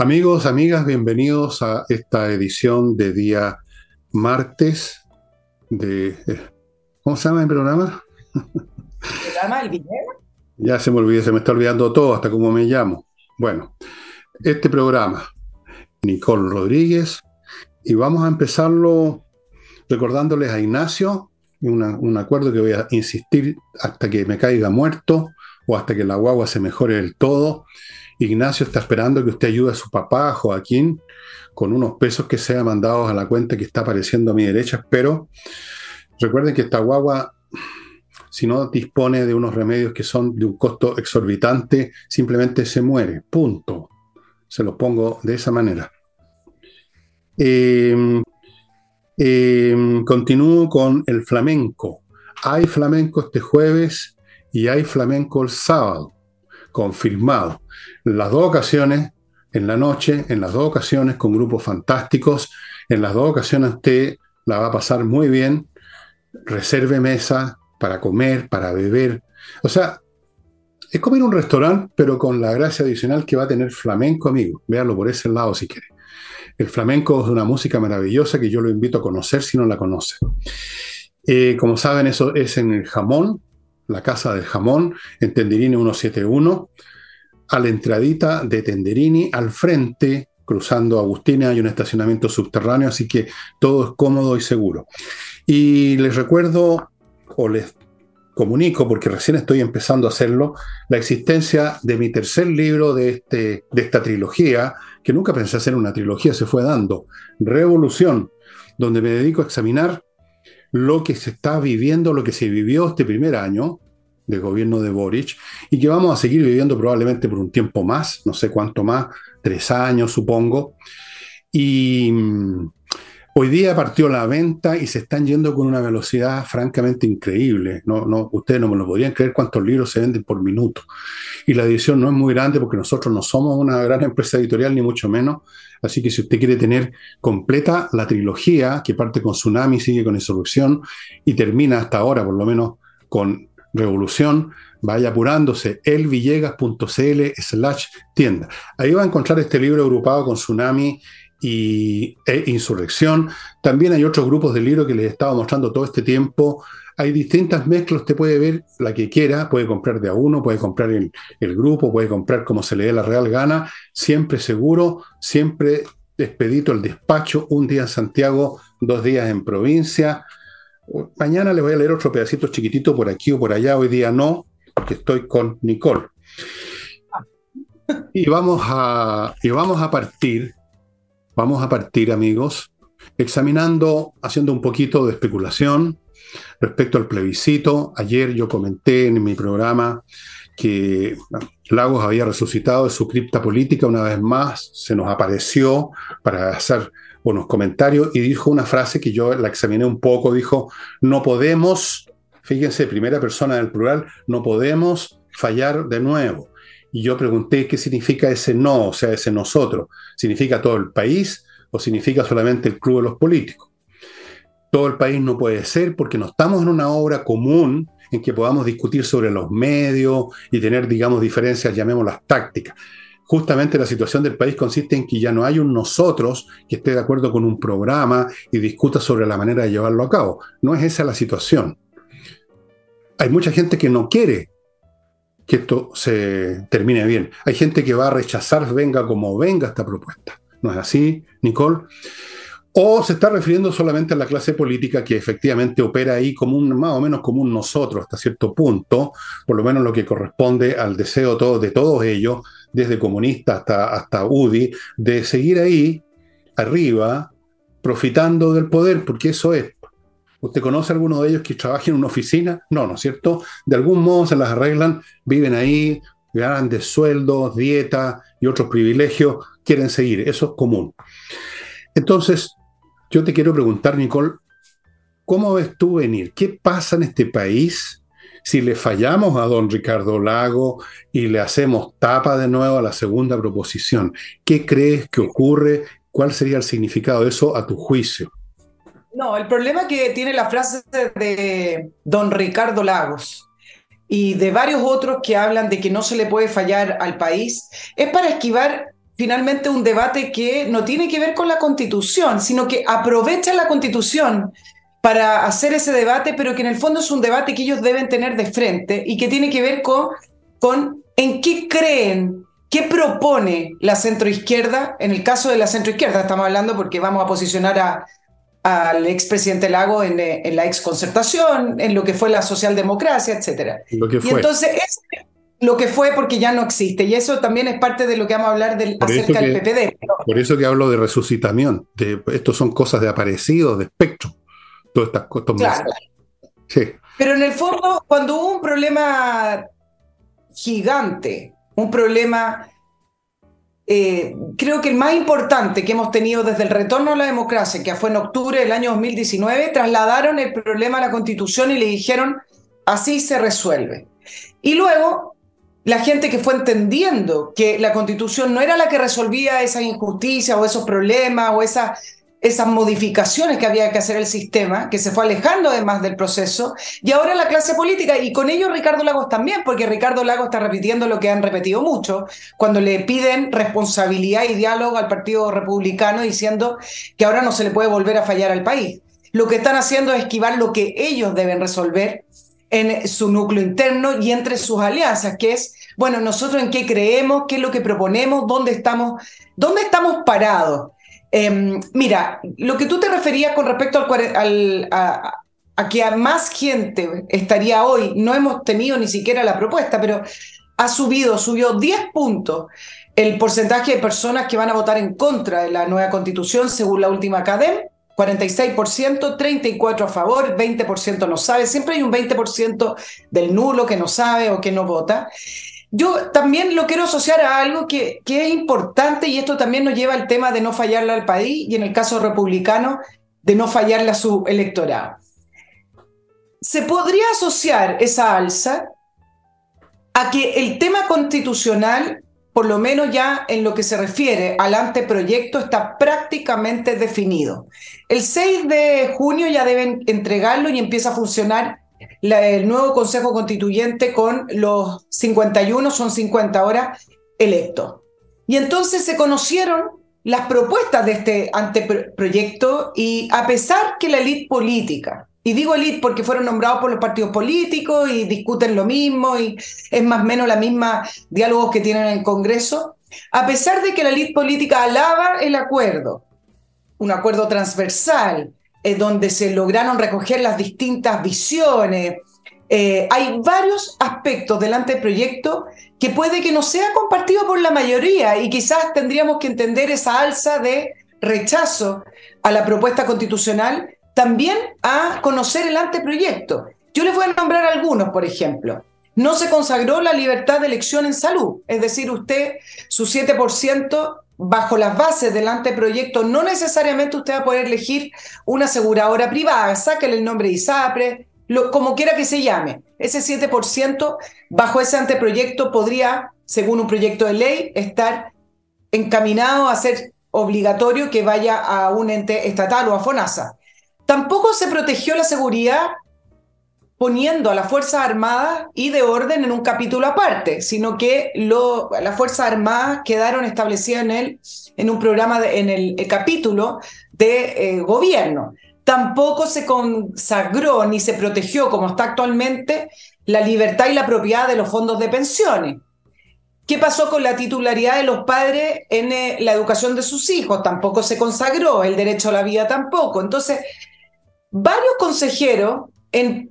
Amigos, amigas, bienvenidos a esta edición de día martes de... eh, ¿Cómo se llama el programa? ¿Programa El Villena? Ya se me olvidó, se me está olvidando todo, hasta cómo me llamo. Bueno, este programa, Nicole Rodríguez, y vamos a empezarlo recordándoles a Ignacio, una- un acuerdo que voy a insistir hasta que me caiga muerto o hasta que la guagua se mejore del todo. Ignacio está esperando que usted ayude a su papá, Joaquín, con unos pesos que sean mandados a la cuenta que está apareciendo a mi derecha, pero recuerden que esta guagua, si no dispone de unos remedios que son de un costo exorbitante, simplemente se muere, punto. Se los pongo de esa manera. Eh, eh, continúo con el flamenco. Hay flamenco este jueves y hay flamenco el sábado, confirmado. Las dos ocasiones, en la noche, en las dos ocasiones con grupos fantásticos. En las dos ocasiones usted la va a pasar muy bien. Reserve mesa para comer, para beber. O sea, es como ir a un restaurante, pero con la gracia adicional que va a tener flamenco, amigo. Véanlo por ese lado si quiere. El flamenco es una música maravillosa que yo lo invito a conocer si no la conoce. Eh, como saben, eso es en el jamón, la casa del jamón, en Tenderini 171, a la entradita de Tenderini, al frente, cruzando Agustina, hay un estacionamiento subterráneo, así que todo es cómodo y seguro. Y les recuerdo, o les comunico, porque recién estoy empezando a hacerlo, la existencia de mi tercer libro de, este, de esta trilogía, que nunca pensé hacer una trilogía, se fue dando, Revolución, donde me dedico a examinar lo que se está viviendo, lo que se vivió este primer año de gobierno de Boric y que vamos a seguir viviendo probablemente por un tiempo más, no sé cuánto más, tres años supongo. Y mm, hoy día partió la venta y se están yendo con una velocidad francamente increíble. No, no, ustedes no me lo podrían creer cuántos libros se venden por minuto. Y la edición no es muy grande porque nosotros no somos una gran empresa editorial, ni mucho menos. Así que si usted quiere tener completa la trilogía, que parte con Tsunami, sigue con Insurrección y termina hasta ahora, por lo menos, con Revolución, vaya apurándose, elvillegas.cl slash tienda. Ahí va a encontrar este libro agrupado con Tsunami y, e Insurrección. También hay otros grupos de libros que les he estado mostrando todo este tiempo. Hay distintas mezclas, usted puede ver la que quiera, puede comprar de a uno, puede comprar el, el grupo, puede comprar como se le dé la real gana, siempre seguro, siempre expedito el despacho, un día en Santiago, dos días en provincia. Mañana les voy a leer otro pedacito chiquitito por aquí o por allá, hoy día no, porque estoy con Nicole. Y vamos a, y vamos a partir, vamos a partir amigos, examinando, haciendo un poquito de especulación respecto al plebiscito. Ayer yo comenté en mi programa que Lagos había resucitado de su cripta política una vez más, se nos apareció para hacer unos comentarios y dijo una frase que yo la examiné un poco, dijo, no podemos, fíjense, primera persona del plural, no podemos fallar de nuevo. Y yo pregunté qué significa ese no, o sea, ese nosotros. ¿Significa todo el país o significa solamente el club de los políticos? Todo el país no puede ser porque no estamos en una obra común en que podamos discutir sobre los medios y tener, digamos, diferencias, llamémoslas tácticas. Justamente la situación del país consiste en que ya no hay un nosotros que esté de acuerdo con un programa y discuta sobre la manera de llevarlo a cabo. No es esa la situación. Hay mucha gente que no quiere que esto se termine bien. Hay gente que va a rechazar, venga como venga, esta propuesta. ¿No es así, Nicole? O se está refiriendo solamente a la clase política que efectivamente opera ahí como un, más o menos como un nosotros hasta cierto punto, por lo menos lo que corresponde al deseo de todos ellos, desde comunista hasta, hasta UDI, de seguir ahí, arriba, profitando del poder, porque eso es. ¿Usted conoce a alguno de ellos que trabaje en una oficina? No, ¿no es cierto? De algún modo se las arreglan, viven ahí, grandes sueldos, dieta y otros privilegios, quieren seguir. Eso es común. Entonces, yo te quiero preguntar, Nicole, ¿cómo ves tú venir? ¿Qué pasa en este país si le fallamos a don Ricardo Lago y le hacemos tapa de nuevo a la segunda proposición? ¿Qué crees que ocurre? ¿Cuál sería el significado de eso a tu juicio? No, el problema que tiene la frase de don Ricardo Lagos y de varios otros que hablan de que no se le puede fallar al país es para esquivar finalmente un debate que no tiene que ver con la constitución, sino que aprovecha la constitución para hacer ese debate, pero que en el fondo es un debate que ellos deben tener de frente y que tiene que ver con, con en qué creen, qué propone la centroizquierda, en el caso de la centroizquierda estamos hablando porque vamos a posicionar a, al expresidente Lago en, en, la exconcertación, en lo que fue la socialdemocracia, etc. Lo que fue. Y entonces es lo que fue porque ya no existe. Y eso también es parte de lo que vamos a hablar del, acerca del PPD. Por eso que hablo de resucitamiento. De, estos son cosas de aparecidos, de espectro. Todas estas cosas. Claro. Sí. Pero en el fondo, cuando hubo un problema gigante, un problema eh, creo que el más importante que hemos tenido desde el retorno a la democracia, que fue en octubre del año 2019, trasladaron el problema a la constitución y le dijeron, así se resuelve. Y luego, la gente que fue entendiendo que la constitución no era la que resolvía esa injusticia o esos problemas o esa esas modificaciones que había que hacer el sistema, que se fue alejando además del proceso, y ahora la clase política, y con ello Ricardo Lagos también, porque Ricardo Lagos está repitiendo lo que han repetido mucho, cuando le piden responsabilidad y diálogo al Partido Republicano diciendo que ahora no se le puede volver a fallar al país. Lo que están haciendo es esquivar lo que ellos deben resolver en su núcleo interno y entre sus alianzas, que es, bueno, nosotros en qué creemos, qué es lo que proponemos, dónde estamos, dónde estamos parados. Em, mira, lo que tú te referías con respecto al, a, a, que a más gente estaría hoy, no hemos tenido ni siquiera la propuesta, pero ha subido, subió 10 puntos el porcentaje de personas que van a votar en contra de la nueva constitución según la última CADEM. 46%, 34% a favor, 20% no sabe. Siempre hay un 20% del nulo que no sabe o que no vota. Yo también lo quiero asociar a algo que, que, es importante y esto también nos lleva al tema de no fallarle al país y en el caso republicano de no fallarle a su electorado. Se podría asociar esa alza a que el tema constitucional, por lo menos ya en lo que se refiere al anteproyecto, está prácticamente definido. El 6 de junio ya deben entregarlo y empieza a funcionar el nuevo Consejo Constituyente con los 51, son 50 horas electos. Y entonces se conocieron las propuestas de este anteproyecto y a pesar que la élite política, y digo élite porque fueron nombrados por los partidos políticos y discuten lo mismo y es más o menos la misma diálogos que tienen en el Congreso, a pesar de que la élite política alaba el acuerdo, un acuerdo transversal, donde se lograron recoger las distintas visiones. Eh, hay varios aspectos del anteproyecto que puede que no sea compartido por la mayoría y quizás tendríamos que entender esa alza de rechazo a la propuesta constitucional también a conocer el anteproyecto. Yo les voy a nombrar algunos, por ejemplo. No se consagró la libertad de elección en salud, es decir, usted su 7% bajo las bases del anteproyecto, no necesariamente usted va a poder elegir una aseguradora privada, sáquele el nombre de ISAPRE, lo, como quiera que se llame. Ese 7% bajo ese anteproyecto podría, según un proyecto de ley, estar encaminado a ser obligatorio que vaya a un ente estatal o a FONASA. Tampoco se protegió la seguridad poniendo a las Fuerzas Armadas y de orden en un capítulo aparte, sino que lo, las Fuerzas Armadas quedaron establecidas en, el, en un programa, en el, capítulo de eh, gobierno. Tampoco se consagró ni se protegió, como está actualmente, la libertad y la propiedad de los fondos de pensiones. ¿Qué pasó con la titularidad de los padres en eh, la educación de sus hijos? Tampoco se consagró, el derecho a la vida tampoco. Entonces, varios consejeros en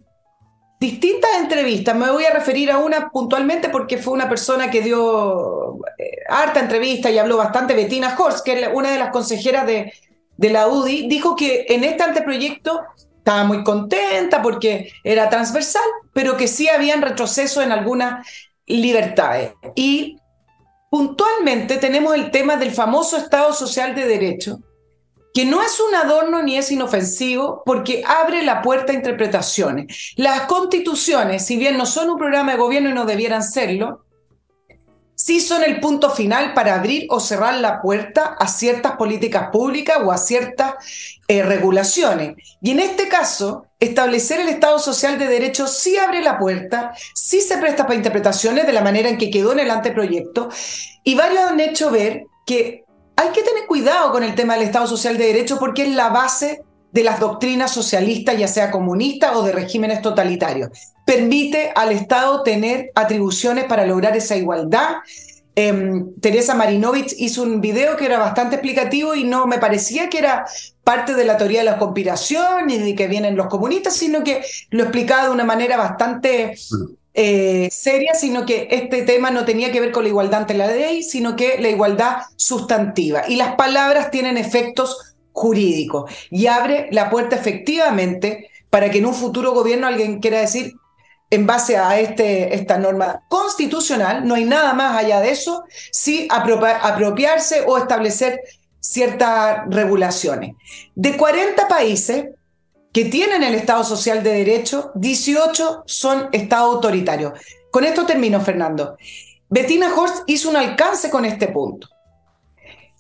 distintas entrevistas. Me voy a referir a una puntualmente porque fue una persona que dio eh, harta entrevista y habló bastante. Bettina Horst, que es una de las consejeras de, de la UDI, dijo que en este anteproyecto estaba muy contenta porque era transversal, pero que sí habían retroceso en algunas libertades. Y puntualmente tenemos el tema del famoso Estado Social de Derecho, que no es un adorno ni es inofensivo porque abre la puerta a interpretaciones. Las constituciones, si bien no son un programa de gobierno y no debieran serlo, sí son el punto final para abrir o cerrar la puerta a ciertas políticas públicas o a ciertas eh, regulaciones. Y en este caso, establecer el Estado Social de Derecho sí abre la puerta, sí se presta para interpretaciones de la manera en que quedó en el anteproyecto, y varios han hecho ver que hay que tener cuidado con el tema del Estado Social de Derecho porque es la base de las doctrinas socialistas, ya sea comunista o de regímenes totalitarios. Permite al Estado tener atribuciones para lograr esa igualdad. Em, Teresa Marinovich hizo un video que era bastante explicativo y no me parecía que era parte de la teoría de la conspiración y de que vienen los comunistas, sino que lo explicaba de una manera bastante eh, seria, sino que este tema no tenía que ver con la igualdad ante la ley, sino que la igualdad sustantiva. Y las palabras tienen efectos jurídico y abre la puerta efectivamente para que en un futuro gobierno alguien quiera decir, en base a este, esta norma constitucional, no hay nada más allá de eso, sí apropiarse o establecer ciertas regulaciones. De 40 países que tienen el Estado Social de Derecho, 18 son Estados autoritarios. Con esto termino, Fernando. Bettina Horst hizo un alcance con este punto.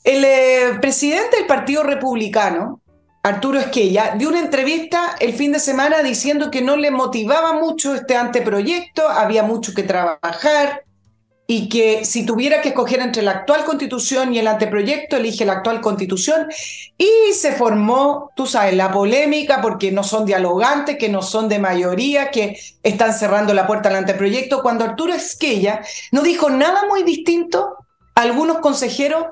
El eh, presidente del Partido Republicano, Arturo Esquella, dio una entrevista el fin de semana diciendo que no le motivaba mucho este anteproyecto, había mucho que trabajar y que si tuviera que escoger entre la actual constitución y el anteproyecto, elige la actual constitución. Y se formó, tú sabes, la polémica porque no son dialogantes, que no son de mayoría, que están cerrando la puerta al anteproyecto, cuando Arturo Esquella no dijo nada muy distinto a algunos consejeros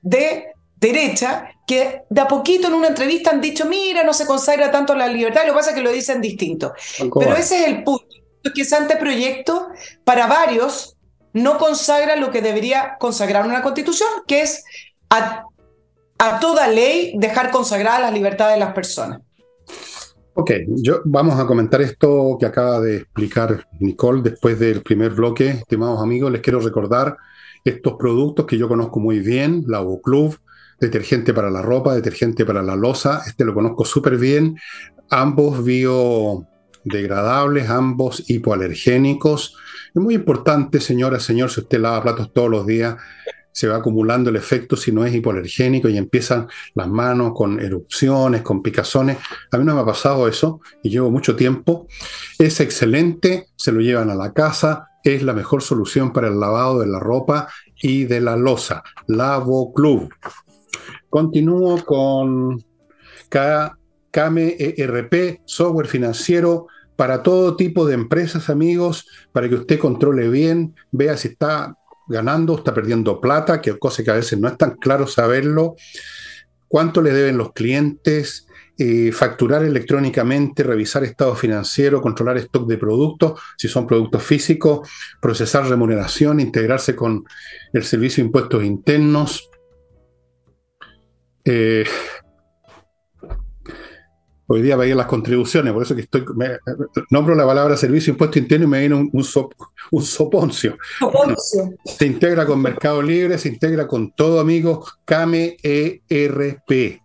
de derecha que de a poquito en una entrevista han dicho, mira, no se consagra tanto la libertad, lo que pasa es que lo dicen distinto. Pero ese es el punto, que ese anteproyecto para varios no consagra lo que debería consagrar una constitución, que es a, toda ley dejar consagrada la libertad de las personas. Ok, yo, vamos a comentar esto que acaba de explicar Nicole después del primer bloque. Estimados amigos, les quiero recordar estos productos que yo conozco muy bien, la Club, detergente para la ropa, detergente para la losa, este lo conozco súper bien, ambos biodegradables, ambos hipoalergénicos. Es muy importante, señora, señor, si usted lava platos todos los días, se va acumulando el efecto si no es hipoalergénico y empiezan las manos con erupciones, con picazones. A mí no me ha pasado eso y llevo mucho tiempo. Es excelente, se lo llevan a la casa, es la mejor solución para el lavado de la ropa y de la losa. Lavo Club. Continúo con KMERP, software financiero para todo tipo de empresas, amigos, para que usted controle bien, vea si está ganando, está perdiendo plata, que cosa que a veces no es tan claro saberlo, cuánto le deben los clientes, eh, facturar electrónicamente, revisar estado financiero, controlar stock de productos, si son productos físicos, procesar remuneración, integrarse con el servicio de impuestos internos. Eh, hoy día veía las contribuciones, por eso que estoy, nombro la palabra servicio impuesto interno y me viene un, un, soponcio. se integra con Mercado Libre, se integra con todo, amigos, CAME ERP.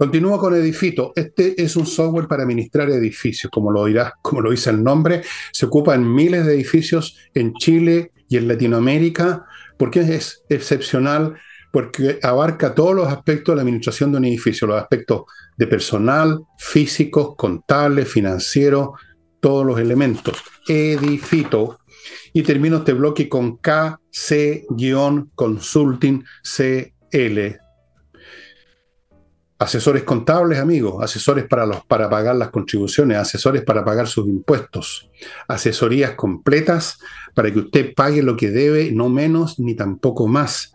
Continúo con Edifito. Este es un software para administrar edificios, como lo dirá, como lo dice el nombre. Se ocupa en miles de edificios en Chile y en Latinoamérica. porque es excepcional? Porque abarca todos los aspectos de la administración de un edificio, los aspectos de personal, físicos, contables, financieros, todos los elementos. Edifito. Y termino este bloque con KC-Consulting CL asesores contables, amigos, asesores para, los, para pagar las contribuciones, asesores para pagar sus impuestos, asesorías completas para que usted pague lo que debe, no menos ni tampoco más,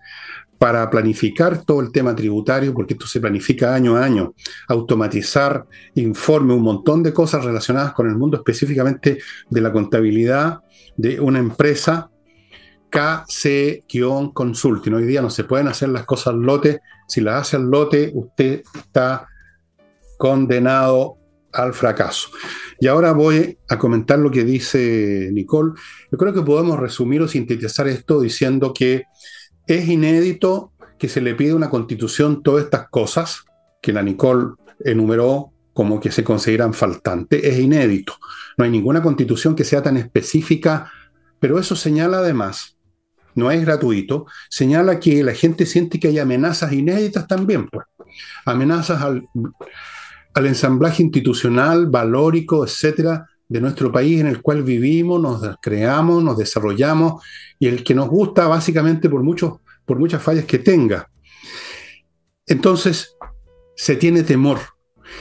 para planificar todo el tema tributario, porque esto se planifica año a año, automatizar, informe, un montón de cosas relacionadas con el mundo específicamente de la contabilidad de una empresa KC-Consulting. Hoy día no se pueden hacer las cosas al lote. Si las hace al lote, usted está condenado al fracaso. Y ahora voy a comentar lo que dice Nicole. Yo creo que podemos resumir o sintetizar esto diciendo que es inédito que se le pida una constitución todas estas cosas que la Nicole enumeró como que se consideran faltantes. Es inédito. No hay ninguna constitución que sea tan específica, pero eso señala además no es gratuito, señala que la gente siente que hay amenazas inéditas también, pues. Amenazas al, al ensamblaje institucional, valórico, etcétera, de nuestro país en el cual vivimos, nos creamos, nos desarrollamos y el que nos gusta básicamente por, muchos, por muchas fallas que tenga. Entonces, se tiene temor.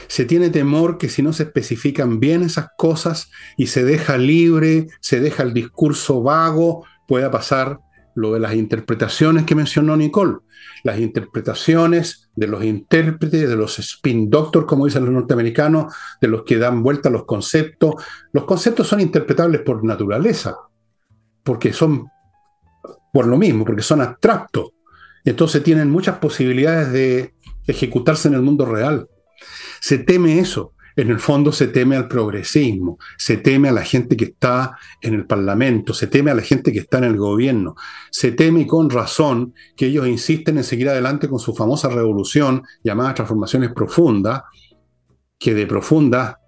Se tiene temor que si no se especifican bien esas cosas y se deja libre, se deja el discurso vago, pueda pasar lo de las interpretaciones que mencionó Nicole. Las interpretaciones de los intérpretes, de los spin doctors, como dicen los norteamericanos, de los que dan vuelta los conceptos. Los conceptos son interpretables por naturaleza, porque son por lo mismo, porque son abstractos. Entonces tienen muchas posibilidades de ejecutarse en el mundo real. Se teme eso. En el fondo se teme al progresismo, se teme a la gente que está en el Parlamento, se teme a la gente que está en el gobierno, se teme con razón que ellos insisten en seguir adelante con su famosa revolución llamada transformaciones profundas, que de profunda,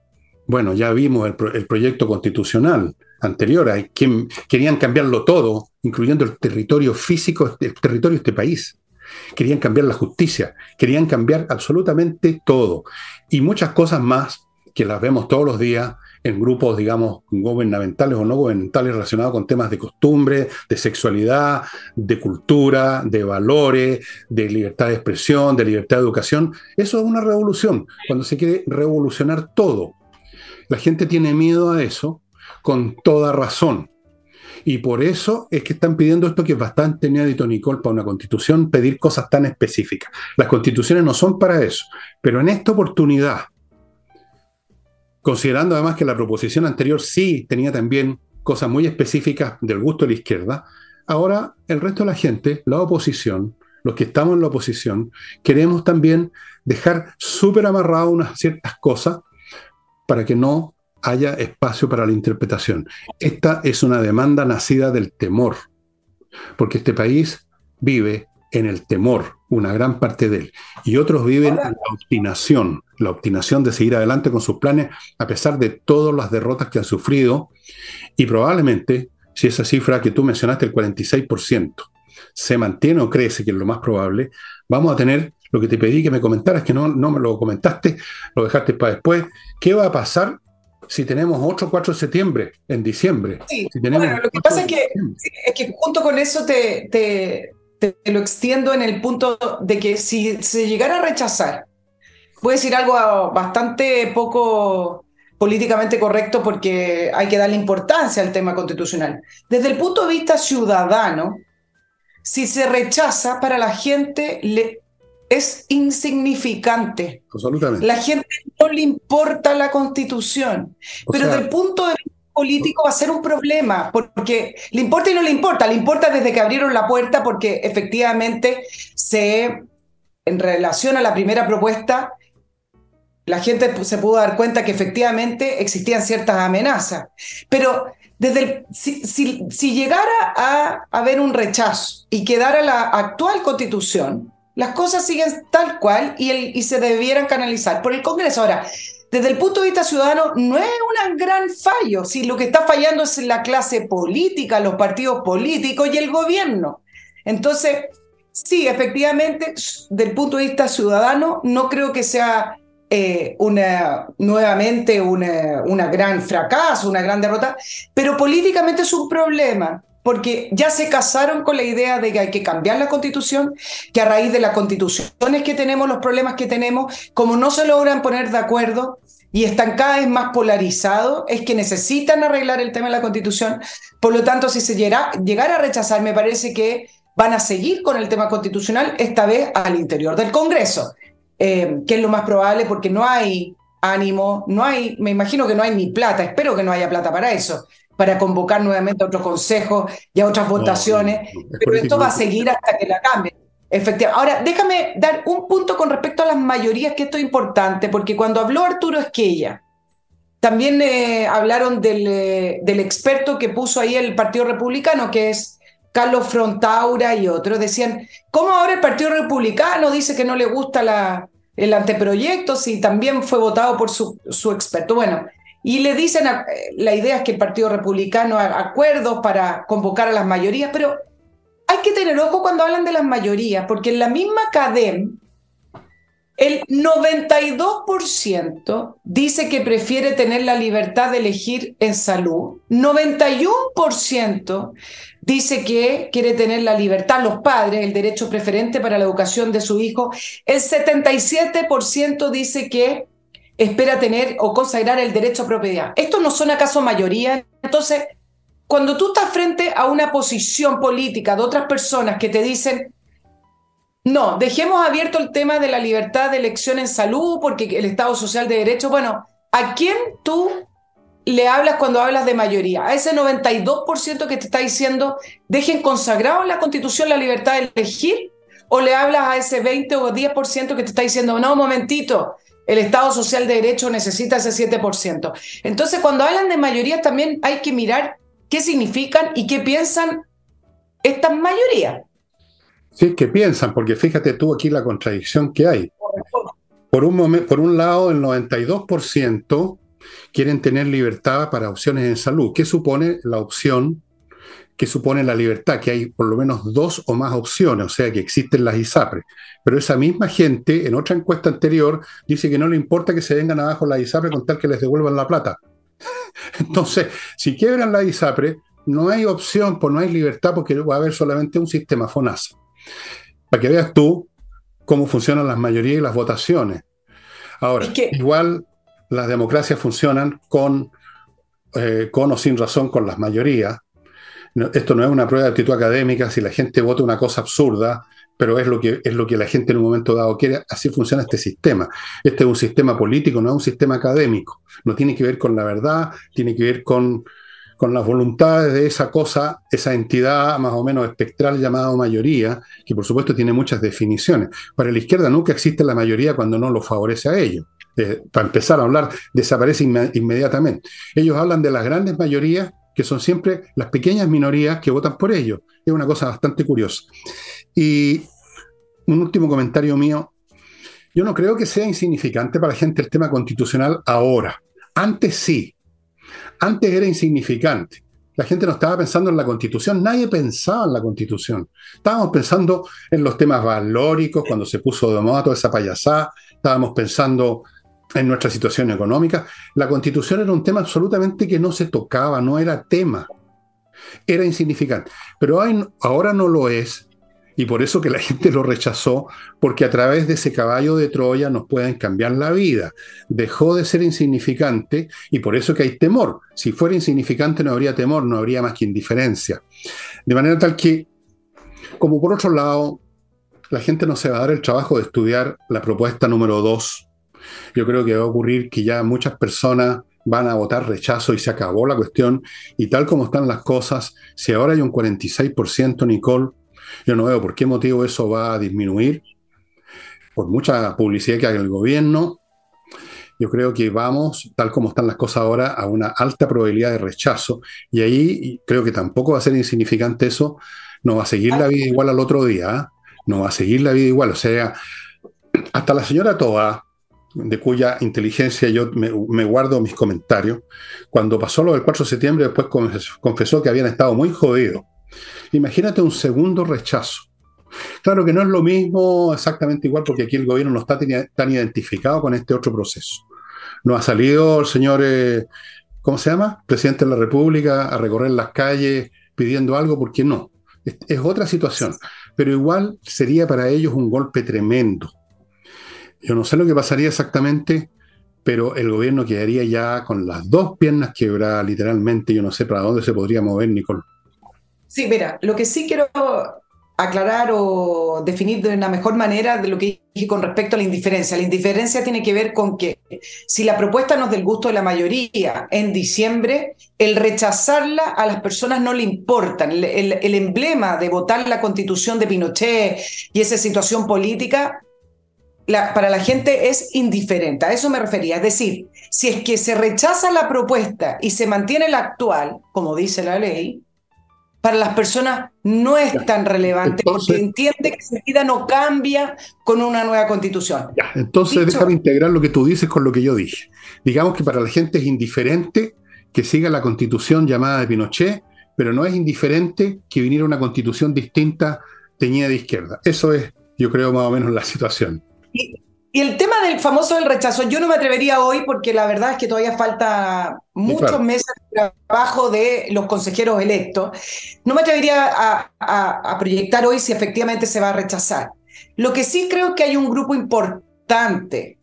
bueno, ya vimos el, proyecto constitucional anterior, que querían cambiarlo todo, incluyendo el territorio físico, el territorio de este país. Querían cambiar la justicia, querían cambiar absolutamente todo. Y muchas cosas más que las vemos todos los días en grupos, digamos, gubernamentales o no gubernamentales relacionados con temas de costumbre, de sexualidad, de cultura, de valores, de libertad de expresión, de libertad de educación. Eso es una revolución, cuando se quiere revolucionar todo. La gente tiene miedo a eso con toda razón. Y por eso es que están pidiendo esto que es bastante inédito, Nicole, para una constitución, pedir cosas tan específicas. Las constituciones no son para eso, pero en esta oportunidad, considerando además que la proposición anterior sí tenía también cosas muy específicas del gusto de la izquierda, ahora el resto de la gente, la oposición, los que estamos en la oposición, queremos también dejar súper amarrado unas ciertas cosas para que no haya espacio para la interpretación. Esta es una demanda nacida del temor, porque este país vive en el temor, una gran parte de él, y otros viven en la obstinación, la obstinación de seguir adelante con sus planes a pesar de todas las derrotas que han sufrido, y probablemente, si esa cifra que tú mencionaste, el 46%, se mantiene o crece, que es lo más probable, vamos a tener lo que te pedí que me comentaras, que no, no me lo comentaste, lo dejaste para después, ¿qué va a pasar si tenemos otro 4 de septiembre, en diciembre. Sí, bueno, lo que pasa es que, es que junto con eso te, te, lo extiendo en el punto de que si se llegara a rechazar, puede decir algo bastante poco políticamente correcto porque hay que darle importancia al tema constitucional. Desde el punto de vista ciudadano, si se rechaza, para la gente le, es insignificante. Absolutamente. La gente no le importa la constitución, pero desde el punto de vista político va a ser un problema, porque le importa y no le importa, le importa desde que abrieron la puerta porque efectivamente se, en relación a la primera propuesta, la gente se pudo dar cuenta que efectivamente existían ciertas amenazas, pero desde el, si, si llegara a haber un rechazo y quedara la actual constitución, las cosas siguen tal cual y, el, y se debieran canalizar por el Congreso. Ahora, desde el punto de vista ciudadano, no es un gran fallo. Si lo que está fallando es la clase política, los partidos políticos y el gobierno. Entonces, sí, efectivamente, del punto de vista ciudadano, no creo que sea eh, una, nuevamente una, una gran fracaso, una gran derrota, pero políticamente es un problema porque ya se casaron con la idea de que hay que cambiar la constitución, que a raíz de las constituciones que tenemos, los problemas que tenemos, como no se logran poner de acuerdo y están cada vez más polarizados, es que necesitan arreglar el tema de la constitución. Por lo tanto, si se llegara, a rechazar, me parece que van a seguir con el tema constitucional, esta vez al interior del Congreso, eh, que es lo más probable porque no hay ánimo, no hay, me imagino que no hay ni plata, espero que no haya plata para eso para convocar nuevamente a otro consejo y a otras votaciones, pero esto va a seguir hasta que la cambie. Efectivamente. Ahora, déjame dar un punto con respecto a las mayorías, que esto es importante, porque cuando habló Arturo Esquella, también eh, hablaron del, eh, del, experto que puso ahí el Partido Republicano, que es Carlos Frontaura y otros. Decían, ¿cómo ahora el Partido Republicano dice que no le gusta la, el anteproyecto si también fue votado por su, su experto? Bueno, y le dicen, la idea es que el Partido Republicano haga acuerdos para convocar a las mayorías, pero hay que tener ojo cuando hablan de las mayorías, porque en la misma CADEM El 92% dice que prefiere tener la libertad de elegir en salud. 91% dice que quiere tener la libertad, los padres, el derecho preferente para la educación de su hijo. El 77% dice que espera tener o consagrar el derecho a propiedad. ¿Estos no son acaso mayoría? Entonces, cuando tú estás frente a una posición política de otras personas que te dicen, no, dejemos abierto el tema de la libertad de elección en salud, porque el Estado Social de Derecho, bueno, ¿a quién tú le hablas cuando hablas de mayoría? A ese 92% que te está diciendo, dejen consagrado en la Constitución la libertad de elegir, o le hablas a ese 20 o 10% que te está diciendo, no, un momentito, el Estado Social de Derecho necesita ese 7%. Entonces, cuando hablan de mayoría, también hay que mirar qué significan y qué piensan estas mayorías. Sí, ¿qué piensan? Porque fíjate tú aquí la contradicción que hay. Por un, por un lado, el 92% quieren tener libertad para opciones en salud. ¿Qué supone la opción? ¿Qué supone la libertad? Que hay por lo menos dos o más opciones, o sea, que existen las ISAPRES. Pero esa misma gente, en otra encuesta anterior, dice que no le importa que se vengan abajo las ISAPRES con tal que les devuelvan la plata. Entonces, si quiebran la ISAPRE, no hay opción, pues no hay libertad, porque va a haber solamente un sistema FONASA. Para que veas tú cómo funcionan las mayorías y las votaciones. Ahora, igual las democracias funcionan con, eh, con o sin razón con las mayorías. Esto no es una prueba de actitud académica, si la gente vota una cosa absurda, pero es lo, que, es lo que la gente en un momento dado quiere, así funciona este sistema. Este es un sistema político, no es un sistema académico. No tiene que ver con la verdad, tiene que ver con, con las voluntades de esa cosa, esa entidad más o menos espectral llamada mayoría, que por supuesto tiene muchas definiciones. Para la izquierda nunca existe la mayoría cuando no lo favorece a ellos. Eh, para empezar a hablar, desaparece inmediatamente. Ellos hablan de las grandes mayorías, que son siempre las pequeñas minorías que votan por ellos. Es una cosa bastante curiosa. Y un último comentario mío. Yo no creo que sea insignificante para la gente el tema constitucional ahora. Antes sí, antes era insignificante. La gente no estaba pensando en la constitución, nadie pensaba en la constitución. Estábamos pensando en los temas valóricos, cuando se puso de moda toda esa payasada, estábamos pensando en nuestra situación económica. La constitución era un tema absolutamente que no se tocaba, no era tema, era insignificante. Pero ahora no lo es y por eso que la gente lo rechazó, porque a través de ese caballo de Troya nos pueden cambiar la vida. Dejó de ser insignificante y por eso que hay temor. Si fuera insignificante no habría temor, no habría más que indiferencia. De manera tal que, como por otro lado, la gente no se va a dar el trabajo de estudiar la propuesta número dos. Yo creo que va a ocurrir que ya muchas personas van a votar rechazo y se acabó la cuestión. Y tal como están las cosas, si ahora hay un 46%, Nicole, yo no veo por qué motivo eso va a disminuir. Por mucha publicidad que haga el gobierno, yo creo que vamos, tal como están las cosas ahora, a una alta probabilidad de rechazo. Y ahí creo que tampoco va a ser insignificante eso. No va a seguir la vida igual al otro día. ¿ah? No va a seguir la vida igual. O sea, hasta la señora Toa, de cuya inteligencia yo me, guardo mis comentarios, cuando pasó lo del 4 de septiembre, después confesó que habían estado muy jodidos Imagínate un segundo rechazo. Claro que no es lo mismo exactamente igual porque aquí el gobierno no está tan identificado con este otro proceso. No ha salido el señor, eh, ¿cómo se llama? Presidente de la República a recorrer las calles pidiendo algo porque no. Es otra situación. Pero igual sería para ellos un golpe tremendo. Yo no sé lo que pasaría exactamente, pero el gobierno quedaría ya con las dos piernas quebradas, literalmente. Yo no sé para dónde se podría mover, Nicole. Sí, mira, lo que sí quiero aclarar o definir de una mejor manera de lo que dije con respecto a la indiferencia. La indiferencia tiene que ver con que si la propuesta no es del gusto de la mayoría en diciembre, el rechazarla a las personas no le importa. El, emblema de votar la constitución de Pinochet y esa situación política para la gente es indiferente. A eso me refería. Es decir, si es que se rechaza la propuesta y se mantiene la actual, como dice la ley, para las personas no es tan relevante porque entiende que su vida no cambia con una nueva constitución. entonces déjame integrar lo que tú dices con lo que yo dije. Digamos que para la gente es indiferente que siga la constitución llamada de Pinochet, pero no es indiferente que viniera una constitución distinta teñida de izquierda. Eso es, yo creo, más o menos la situación. Y, Y el tema del famoso del rechazo, yo no me atrevería hoy porque la verdad es que todavía falta muchos meses de trabajo de los consejeros electos. No me atrevería a, a proyectar hoy si efectivamente se va a rechazar. Lo que sí creo que hay un grupo importante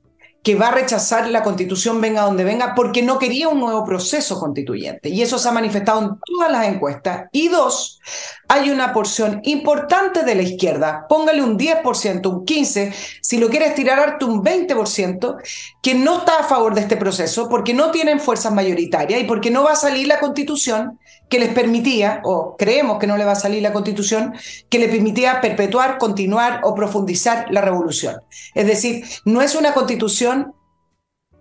que va a rechazar la constitución venga donde venga porque no quería un nuevo proceso constituyente. Y eso se ha manifestado en todas las encuestas. Y dos, hay una porción importante de la izquierda, póngale un 10%, un 15%, si lo quieres tirar harto un 20%, que no está a favor de este proceso porque no tienen fuerzas mayoritarias y porque no va a salir la constitución que les permitía, o creemos que no le va a salir la constitución, que le permitía perpetuar, continuar o profundizar la revolución. Es decir, no es una constitución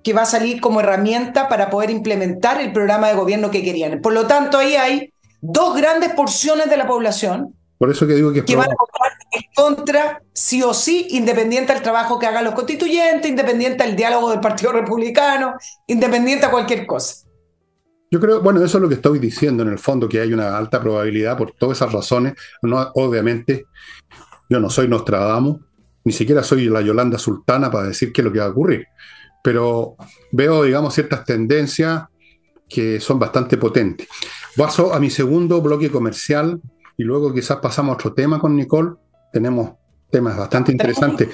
que va a salir como herramienta para poder implementar el programa de gobierno que querían. Por lo tanto, ahí hay dos grandes porciones de la población Por eso que, digo que, van a votar en contra, sí o sí, independiente del trabajo que hagan los constituyentes, independiente del diálogo del Partido Republicano, independiente a cualquier cosa. Yo creo, bueno, eso es lo que estoy diciendo en el fondo, que hay una alta probabilidad por todas esas razones. No, obviamente, yo no soy Nostradamus, ni siquiera soy la Yolanda Sultana para decir qué es lo que va a ocurrir. Pero veo, digamos, ciertas tendencias que son bastante potentes. Paso a mi segundo bloque comercial y luego quizás pasamos a otro tema con Nicole. Tenemos temas bastante interesantes.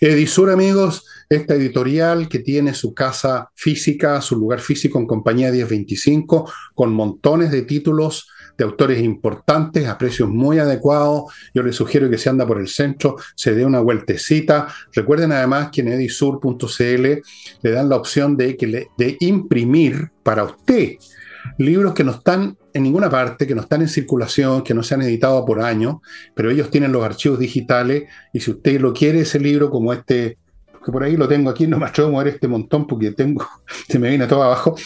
Edisur, amigos, esta editorial que tiene su casa física, su lugar físico en compañía 1025, con montones de títulos de autores importantes a precios muy adecuados. Yo les sugiero que si anda por el centro se dé una vueltecita. Recuerden además que en edisur.cl le dan la opción de, que de imprimir para usted libros que no están en ninguna parte, que no están en circulación, que no se han editado por años, pero ellos tienen los archivos digitales y si usted lo quiere, ese libro como este, que por ahí lo tengo aquí, no me atrevo a mover este montón porque tengo, se me viene todo abajo,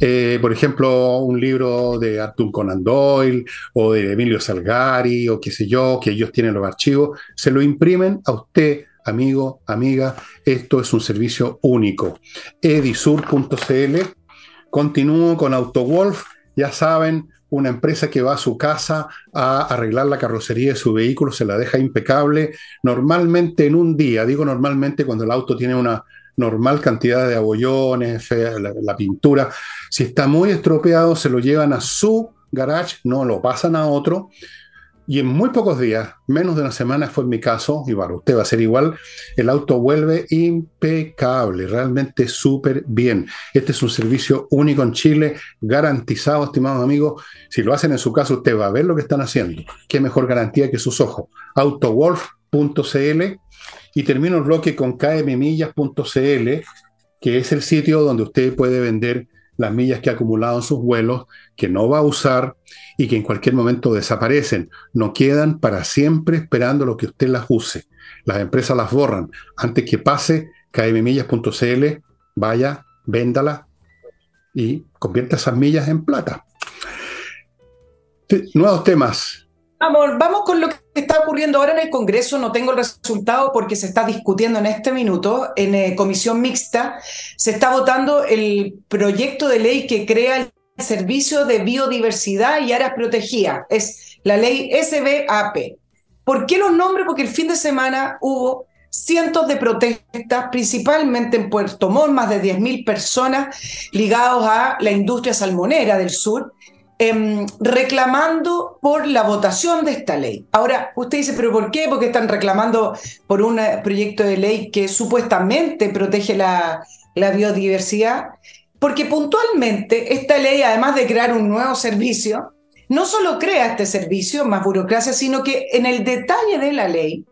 eh, por ejemplo, un libro de Arthur Conan Doyle o de Emilio Salgari o qué sé yo, que ellos tienen los archivos, se lo imprimen a usted amigo, amiga, esto es un servicio único. edisur.cl Continúo con AutoWolf, ya saben, una empresa que va a su casa a arreglar la carrocería de su vehículo, se la deja impecable, normalmente en un día, digo normalmente cuando el auto tiene una normal cantidad de abollones, la, la pintura, si está muy estropeado, se lo llevan a su garage, no lo pasan a otro, y en muy pocos días, menos de una semana fue mi caso, y bueno, usted va a ser igual, el auto vuelve impecable, realmente súper bien. Este es un servicio único en Chile, garantizado, estimados amigos. Si lo hacen en su casa, usted va a ver lo que están haciendo. Qué mejor garantía que sus ojos. Autowolf.cl y termino el bloque con kmmillas.cl, que es el sitio donde usted puede vender las millas que ha acumulado en sus vuelos, que no va a usar y que en cualquier momento desaparecen. No quedan para siempre esperando lo que usted las use. Las empresas las borran. Antes que pase, kmmillas.cl, vaya, véndala y convierta esas millas en plata. Nuevos temas. Vamos, vamos con lo que está ocurriendo ahora en el Congreso. No tengo el resultado porque se está discutiendo en este minuto. En eh, comisión mixta se está votando el proyecto de ley que crea el Servicio de Biodiversidad y Áreas Protegidas. Es la ley SBAP. ¿Por qué los nombres? Porque el fin de semana hubo cientos de protestas, principalmente en Puerto Montt, más de 10.000 personas ligados a la industria salmonera del sur, Em, reclamando por la votación de esta ley. Ahora, usted dice, pero ¿por qué? Porque están reclamando por un eh, proyecto de ley que supuestamente protege la, la biodiversidad. Porque puntualmente esta ley, además de crear un nuevo servicio, no solo crea este servicio, más burocracia, sino que en el detalle de la ley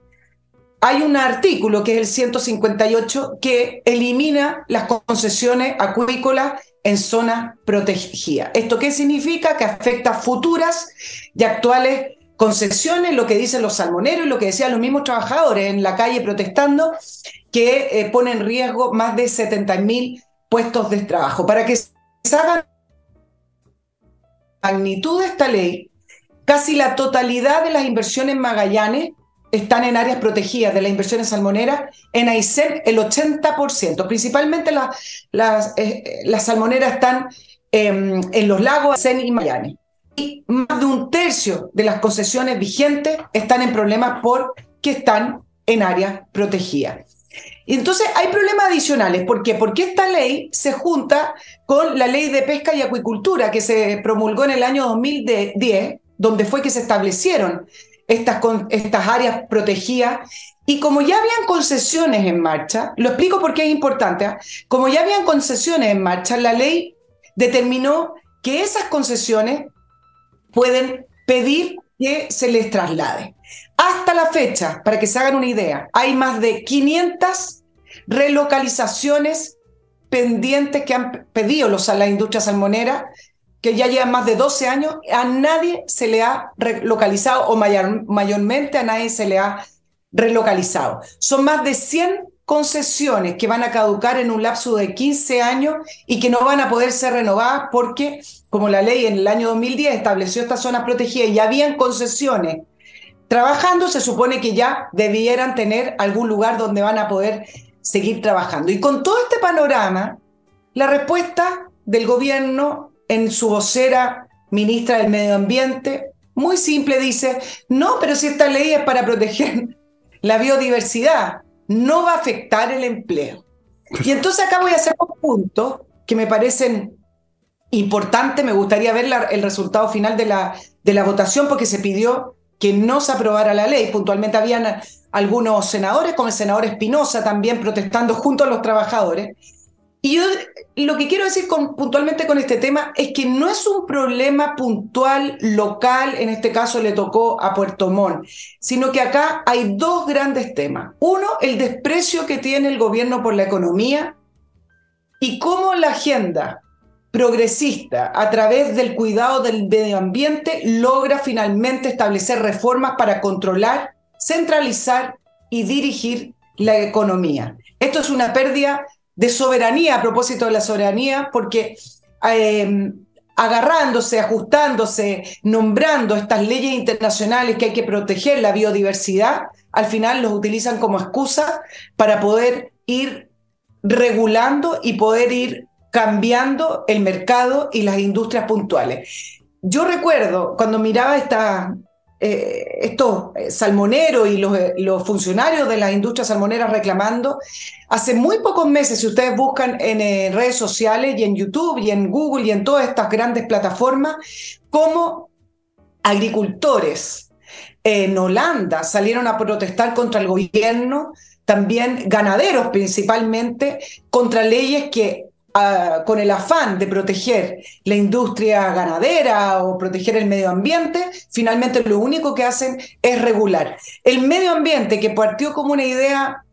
hay un artículo que es el 158 que elimina las concesiones acuícolas en zona protegida. ¿Esto qué significa? Que afecta futuras y actuales concesiones, lo que dicen los salmoneros y lo que decían los mismos trabajadores en la calle protestando, que eh, pone en riesgo más de 70.000 puestos de trabajo. Para que se haga la magnitud de esta ley, casi la totalidad de las inversiones en Magallanes están en áreas protegidas de las inversiones salmoneras, en Aysén el 80%, principalmente las, eh, las salmoneras están en los lagos Aysén y Miami. Y más de un tercio de las concesiones vigentes están en problemas porque están en áreas protegidas. Entonces hay problemas adicionales. ¿Por qué? Porque esta ley se junta con la ley de pesca y acuicultura que se promulgó en el año 2010, donde fue que se establecieron estas, estas áreas protegidas. Y como ya habían concesiones en marcha, lo explico porque es importante, ¿ah? como ya habían concesiones en marcha, la ley determinó que esas concesiones pueden pedir que se les traslade. Hasta la fecha, para que se hagan una idea, hay más de 500 relocalizaciones pendientes que han pedido los, la industria salmonera, que ya llevan más de 12 años, a nadie se le ha relocalizado o mayormente a nadie se le ha relocalizado. Son más de 100 concesiones que van a caducar en un lapso de 15 años y que no van a poder ser renovadas porque, como la ley en el año 2010 estableció estas zonas protegidas y habían concesiones trabajando, se supone que ya debieran tener algún lugar donde van a poder seguir trabajando. Y con todo este panorama, la respuesta del gobierno en su vocera ministra del Medio Ambiente, muy simple, dice, no, pero si esta ley es para proteger la biodiversidad, no va a afectar el empleo. Y entonces acá voy a hacer un punto que me parecen importantes, me gustaría ver el resultado final de la, de la votación porque se pidió que no se aprobara la ley. Puntualmente habían algunos senadores, como el senador Espinosa, también protestando junto a los trabajadores. Y yo lo que quiero decir puntualmente con este tema es que no es un problema puntual, local, en este caso le tocó a Puerto Montt, sino que acá hay dos grandes temas. Uno, el desprecio que tiene el gobierno por la economía y cómo la agenda progresista a través del cuidado del medio ambiente logra finalmente establecer reformas para controlar, centralizar y dirigir la economía. Esto es una pérdida de soberanía a propósito de la soberanía porque eh, agarrándose, ajustándose, nombrando estas leyes internacionales que hay que proteger la biodiversidad, al final los utilizan como excusa para poder ir regulando y poder ir cambiando el mercado y las industrias puntuales. Yo recuerdo cuando miraba esta, eh, estos eh, salmoneros y los, eh, funcionarios de las industrias salmoneras reclamando, hace muy pocos meses, si ustedes buscan en redes sociales y en YouTube y en Google y en todas estas grandes plataformas, como agricultores en Holanda salieron a protestar contra el gobierno, también ganaderos principalmente, contra leyes que con el afán de proteger la industria ganadera o proteger el medio ambiente, finalmente lo único que hacen es regular. El medio ambiente que partió como una idea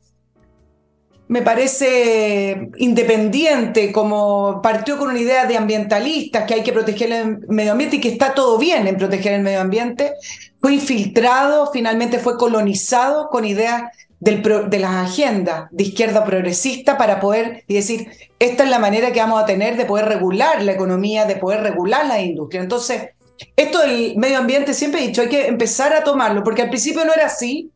me parece independiente, como partió con una idea de ambientalistas, que hay que proteger el medio ambiente y que está todo bien en proteger el medio ambiente, fue infiltrado, finalmente fue colonizado con ideas de las agendas de izquierda progresista para poder y decir, esta es la manera que vamos a tener de poder regular la economía, de poder regular la industria. Entonces, esto del medio ambiente siempre he dicho, hay que empezar a tomarlo, porque al principio no era así,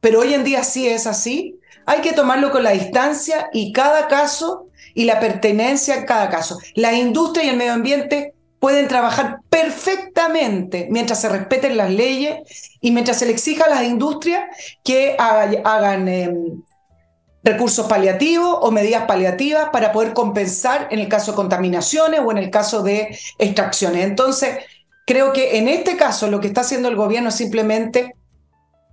pero hoy en día sí es así. Hay que tomarlo con la distancia y cada caso y la pertenencia en cada caso. La industria y el medio ambiente pueden trabajar perfectamente mientras se respeten las leyes y mientras se le exija a las industrias que hagan em, recursos paliativos o medidas paliativas para poder compensar en el caso de contaminaciones o en el caso de extracciones. Entonces, creo que en este caso lo que está haciendo el gobierno es simplemente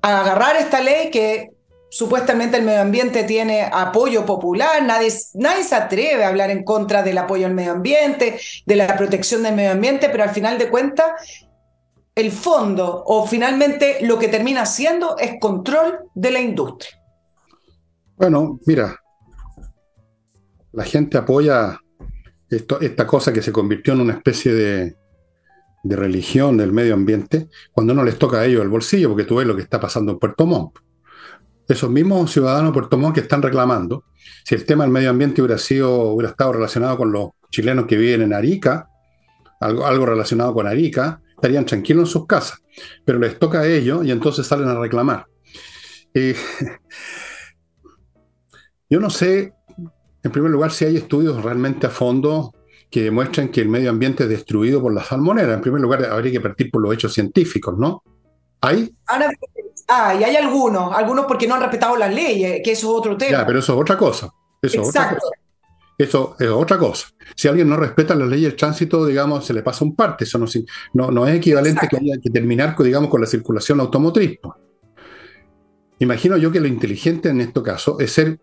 agarrar esta ley que supuestamente el medio ambiente tiene apoyo popular, nadie, nadie se atreve a hablar en contra del apoyo al medio ambiente, de la protección del medio ambiente, pero al final de cuentas, el fondo o finalmente lo que termina siendo es control de la industria. Bueno, mira, la gente apoya esta cosa que se convirtió en una especie de, de religión del medio ambiente cuando no les toca a ellos el bolsillo, porque tú ves lo que está pasando en Puerto Montt esos mismos ciudadanos de Puerto Montt que están reclamando, si el tema del medio ambiente hubiera, sido, hubiera estado relacionado con los chilenos que viven en Arica, algo, algo relacionado con Arica, estarían tranquilos en sus casas, pero les toca a ellos y entonces salen a reclamar. Eh, yo no sé, en primer lugar, si hay estudios realmente a fondo que demuestren que el medio ambiente es destruido por la salmonera. En primer lugar, habría que partir por los hechos científicos, ¿no? ¿Hay? Ah, y hay algunos, algunos porque no han respetado las leyes, que eso es otro tema. Ya, pero eso es otra cosa. Eso Es otra cosa. Eso es otra cosa. Si alguien no respeta las leyes del tránsito, digamos, se le pasa un parte. Eso no, no, es equivalente que haya que terminar, digamos, con la circulación automotriz. Imagino yo que lo inteligente en este caso es ser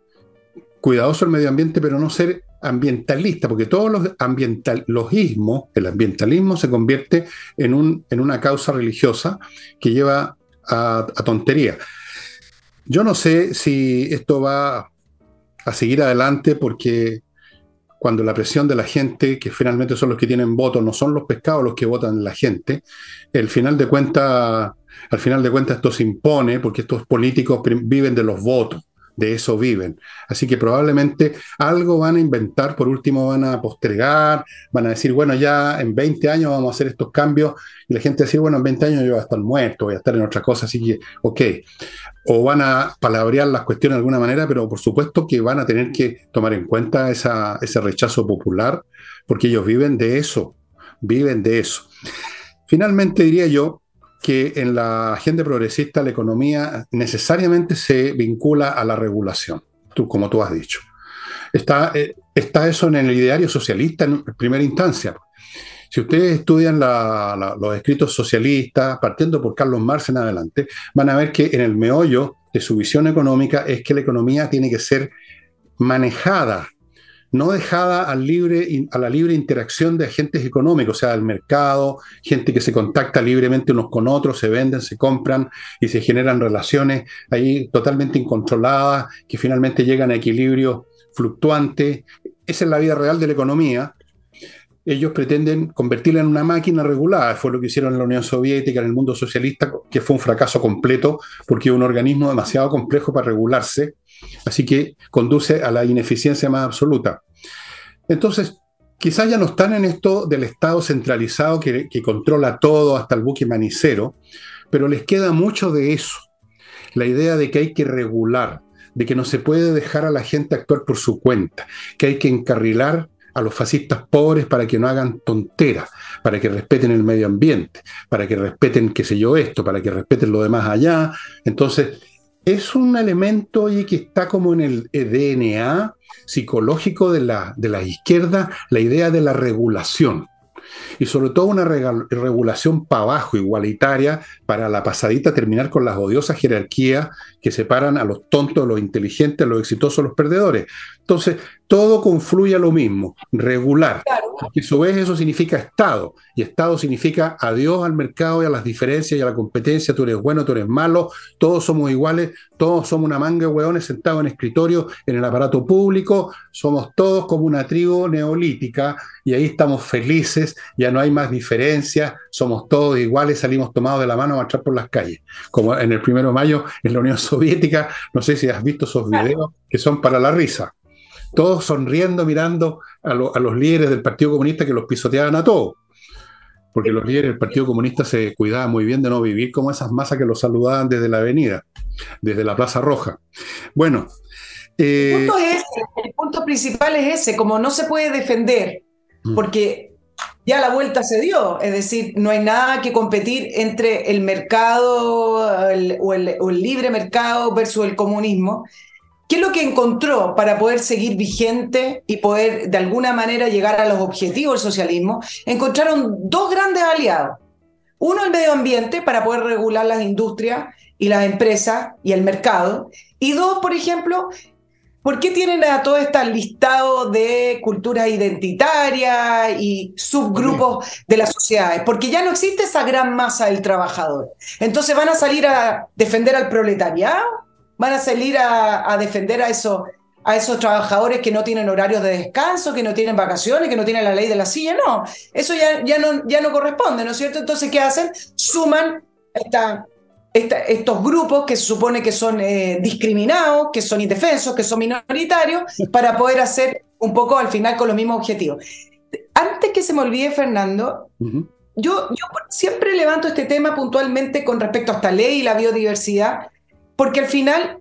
cuidadoso del medio ambiente, pero no ser ambientalista, porque todos los ambientalismos, el ambientalismo se convierte en, un, en una causa religiosa que lleva a, tontería. Yo no sé si esto va a seguir adelante porque cuando la presión de la gente, que finalmente son los que tienen votos, no son los pescados los que votan la gente, el final de cuenta, al final de cuentas esto se impone porque estos políticos viven de los votos de eso viven. Así que probablemente algo van a inventar, por último van a postergar, van a decir, bueno, ya en 20 años vamos a hacer estos cambios, y la gente va a decir, bueno, en 20 años yo voy a estar muerto, voy a estar en otra cosa, así que, ok. O van a palabrear las cuestiones de alguna manera, pero por supuesto que van a tener que tomar en cuenta esa, ese rechazo popular, porque ellos viven de eso, viven de eso. Finalmente diría yo, que en la agenda progresista la economía necesariamente se vincula a la regulación, tú, como tú has dicho. Está, eh, está eso en el ideario socialista en primera instancia. Si ustedes estudian los escritos socialistas, partiendo por Carlos Marx en adelante, van a ver que en el meollo de su visión económica es que la economía tiene que ser manejada no dejada al libre, a la libre interacción de agentes económicos, o sea, del mercado, gente que se contacta libremente unos con otros, se venden, se compran y se generan relaciones ahí totalmente incontroladas, que finalmente llegan a equilibrio fluctuante. Esa es la vida real de la economía. Ellos pretenden convertirla en una máquina regulada. Fue lo que hicieron en la Unión Soviética, en el mundo socialista, que fue un fracaso completo, porque es un organismo demasiado complejo para regularse Así que conduce a la ineficiencia más absoluta. Entonces, quizás ya no están en esto del Estado centralizado que, controla todo hasta el buque manicero, pero les queda mucho de eso. La idea de que hay que regular, de que no se puede dejar a la gente actuar por su cuenta, que hay que encarrilar a los fascistas pobres para que no hagan tonteras, para que respeten el medio ambiente, para que respeten, qué sé yo, esto, para que respeten lo demás allá. Entonces, es un elemento que está como en el DNA psicológico de la, de la izquierda, la idea de la regulación y sobre todo una regulación para abajo, igualitaria, para la pasadita terminar con las odiosas jerarquías que separan a los tontos, los inteligentes, los exitosos, los perdedores. Entonces, todo confluye a lo mismo, regular. Porque a su vez eso significa Estado. Y Estado significa adiós al mercado y a las diferencias y a la competencia. Tú eres bueno, tú eres malo, todos somos iguales, todos somos una manga de hueones sentados en escritorio en el aparato público, somos todos como una tribu neolítica y ahí estamos felices, ya no hay más diferencias, somos todos iguales, salimos tomados de la mano a marchar por las calles. Como en el primero de mayo en la Unión Soviética, no sé si has visto esos videos que son para la risa todos sonriendo, mirando a, los líderes del Partido Comunista que los pisoteaban a todos. Porque los líderes del Partido Comunista se cuidaban muy bien de no vivir como esas masas que los saludaban desde la avenida, desde la Plaza Roja. Bueno. el, punto es el punto principal es ese, como no se puede defender, mm. porque ya la vuelta se dio, es decir, no hay nada que competir entre el mercado o, el, o, el, libre mercado versus el comunismo. ¿Qué es lo que encontró para poder seguir vigente y poder de alguna manera llegar a los objetivos del socialismo? Encontraron dos grandes aliados. Uno, el medio ambiente, para poder regular las industrias y las empresas y el mercado. Y dos, por ejemplo, ¿por qué tienen a todo este listado de culturas identitarias y subgrupos de las sociedades? Porque ya no existe esa gran masa del trabajador. Entonces van a salir a defender al proletariado van a salir a, defender a, eso, a esos trabajadores que no tienen horarios de descanso, que no tienen vacaciones, que no tienen la ley de la silla. No, eso ya, ya, no, ya no corresponde, ¿no es cierto? Entonces, ¿qué hacen? Suman esta, estos grupos que se supone que son eh, discriminados, que son indefensos, que son minoritarios, para poder hacer un poco al final con los mismos objetivos. Antes que se me olvide, Fernando, yo, yo siempre levanto este tema puntualmente con respecto a esta ley y la biodiversidad, porque al final,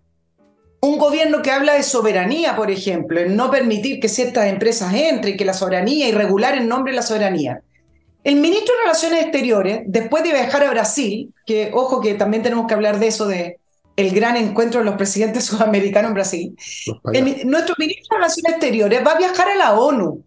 un gobierno que habla de soberanía, por ejemplo, en no permitir que ciertas empresas entren, que la soberanía y regular en nombre de la soberanía, El ministro de Relaciones Exteriores, después de viajar a Brasil, que ojo que también tenemos que hablar de eso, de el gran encuentro de los presidentes sudamericanos en Brasil, nuestro ministro de Relaciones Exteriores va a viajar a la ONU